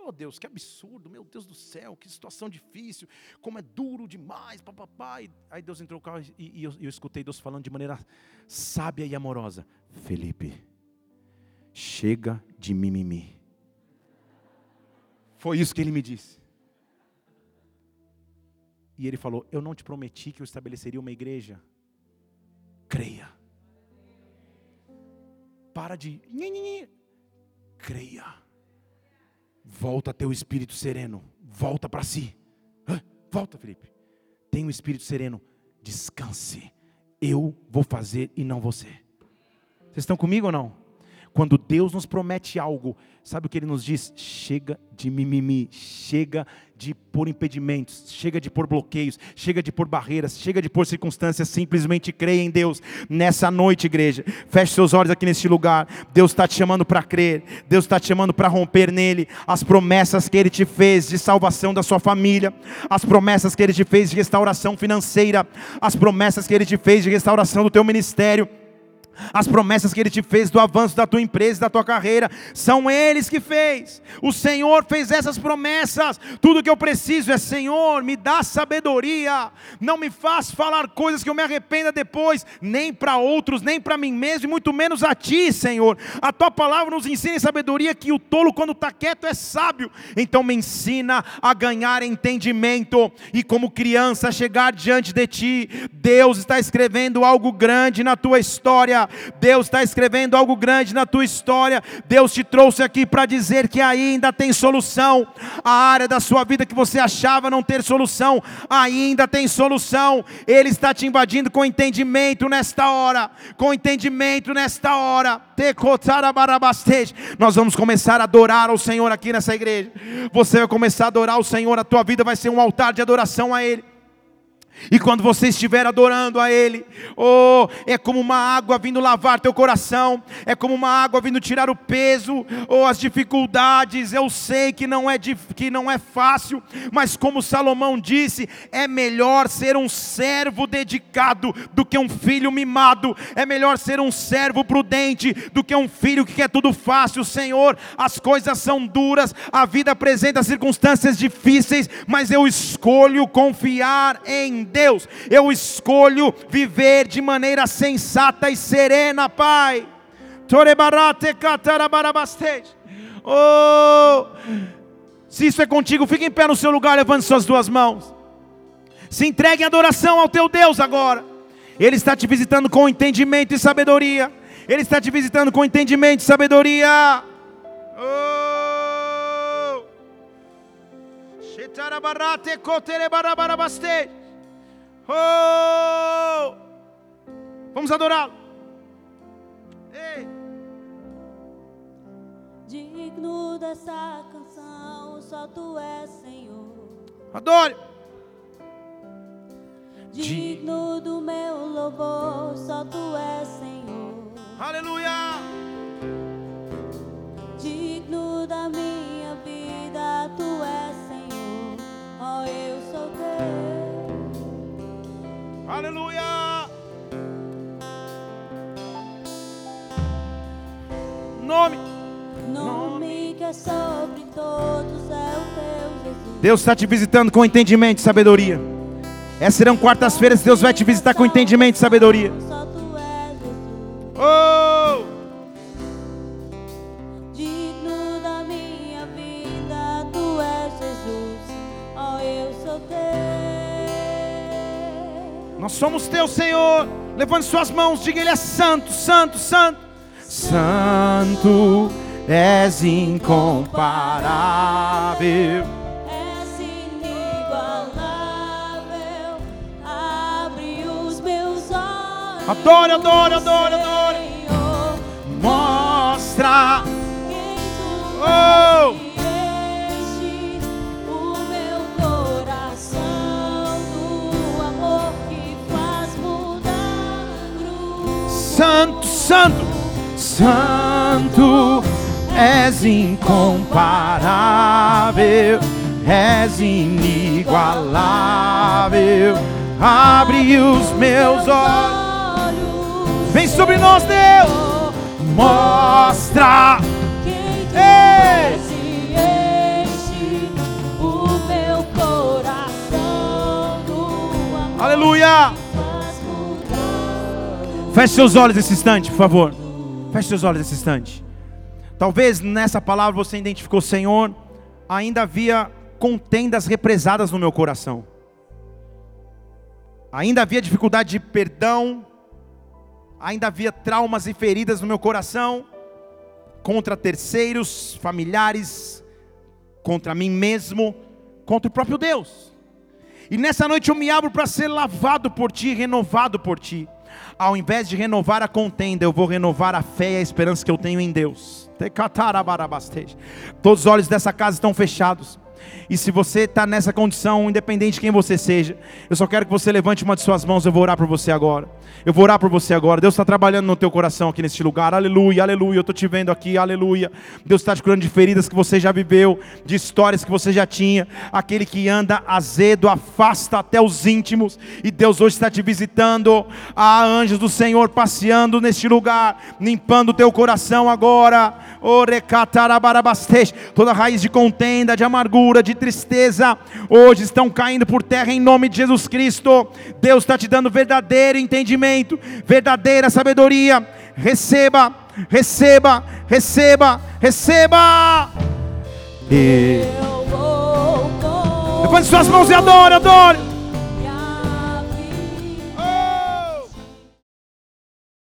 Oh Deus, que absurdo, meu Deus do céu, que situação difícil, como é duro demais, papapá. Aí Deus entrou no carro e, e eu, eu escutei Deus falando de maneira sábia e amorosa: Felipe, chega de mimimi. Foi isso que ele me disse. E ele falou: Eu não te prometi que eu estabeleceria uma igreja. Creia. Para de. Creia. Volta o espírito sereno. Volta para si. Volta, Felipe. O um espírito sereno. Descanse. Eu vou fazer e não você. Vocês estão comigo ou não? Quando Deus nos promete algo, sabe o que Ele nos diz? Chega de mimimi, chega de pôr impedimentos, chega de pôr bloqueios, chega de pôr barreiras, chega de pôr circunstâncias, simplesmente creia em Deus. Nessa noite, igreja, feche seus olhos aqui nesse lugar. Deus está te chamando para crer, Deus está te chamando para romper nele as promessas que Ele te fez de salvação da sua família, as promessas que Ele te fez de restauração financeira, as promessas que Ele te fez de restauração do teu ministério as promessas que Ele te fez do avanço da tua empresa, da tua carreira, são eles que fez. O Senhor fez essas promessas. Tudo que eu preciso é Senhor, me dá sabedoria. Não me faz falar coisas que eu me arrependa depois, nem para outros, nem para mim mesmo, e muito menos a Ti, Senhor. A Tua palavra nos ensina em sabedoria que o tolo quando está quieto é sábio. Então me ensina a ganhar entendimento e como criança chegar diante de Ti. Deus está escrevendo algo grande na tua história Deus está escrevendo algo grande na tua história. Deus te trouxe aqui para dizer que ainda tem solução. A área da sua vida que você achava não ter solução, ainda tem solução. Ele está te invadindo com entendimento nesta hora. Com entendimento nesta hora. Nós vamos começar a adorar ao Senhor aqui nessa igreja. Você vai começar a adorar o Senhor, a tua vida vai ser um altar de adoração a Ele. E quando você estiver adorando a Ele, oh, é como uma água vindo lavar teu coração, é como uma água vindo tirar o peso, ou oh, as dificuldades. Eu sei que não é que não é fácil, mas como Salomão disse, é melhor ser um servo dedicado do que um filho mimado. É melhor ser um servo prudente do que um filho que quer tudo fácil. Senhor, as coisas são duras, a vida apresenta circunstâncias difíceis, mas eu escolho confiar em Deus, eu escolho viver de maneira sensata e serena, Pai. Oh, se isso é contigo, fique em pé no seu lugar, levante suas duas mãos. Se entregue em adoração ao teu Deus agora. Ele está te visitando com entendimento e sabedoria. Ele está te visitando com entendimento e sabedoria. Oh. Oh! Vamos adorá-lo. Ei! Digno dessa canção, só tu és Senhor. Adore. Digno do meu louvor, só tu és Senhor. Aleluia. Digno da minha vida, tu és Senhor. Oh, eu sou teu. Aleluia. Nome. Nome que é sobre todos é o teu Jesus. Deus está te visitando com entendimento e sabedoria. Essas serão quartas-feiras. Deus vai te visitar com entendimento e sabedoria. Oh! Nós somos teu, Senhor. Levante suas mãos, diga Ele é santo, santo, santo. Santo és incomparável. És inigualável. Abre os meus olhos. Adore, adore, adore, adore. Senhor, Mostra. quem tu Oh! Santo, santo, és incomparável, és inigualável. Abre os meus olhos, vem sobre nós, Deus, mostra. Quem tu Ei! és enche o meu coração Aleluia. Feche seus olhos nesse instante, por favor. Feche seus olhos nesse instante. Talvez nessa palavra você identificou, Senhor, ainda havia contendas represadas no meu coração. Ainda havia dificuldade de perdão, ainda havia traumas e feridas no meu coração contra terceiros, familiares, contra mim mesmo, contra o próprio Deus. E nessa noite eu me abro para ser lavado por ti, renovado por ti. Ao invés de renovar a contenda, eu vou renovar a fé e a esperança que eu tenho em Deus. Todos os olhos dessa casa estão fechados. E se você está nessa condição, independente de quem você seja, eu só quero que você levante uma de suas mãos. Eu vou orar por você agora. Eu vou orar por você agora. Deus está trabalhando no teu coração aqui neste lugar. Aleluia, aleluia. Eu estou te vendo aqui. Aleluia. Deus está te curando de feridas que você já viveu, de histórias que você já tinha. Aquele que anda azedo afasta até os íntimos. E Deus hoje está te visitando. Há anjos do Senhor passeando neste lugar, limpando o teu coração agora. Toda raiz de contenda, de amargura, de tristeza, hoje estão caindo por terra em nome de Jesus Cristo. Deus está te dando verdadeiro entendimento, verdadeira sabedoria. Receba, receba, receba, receba. E... Levante suas mãos e adore, adore.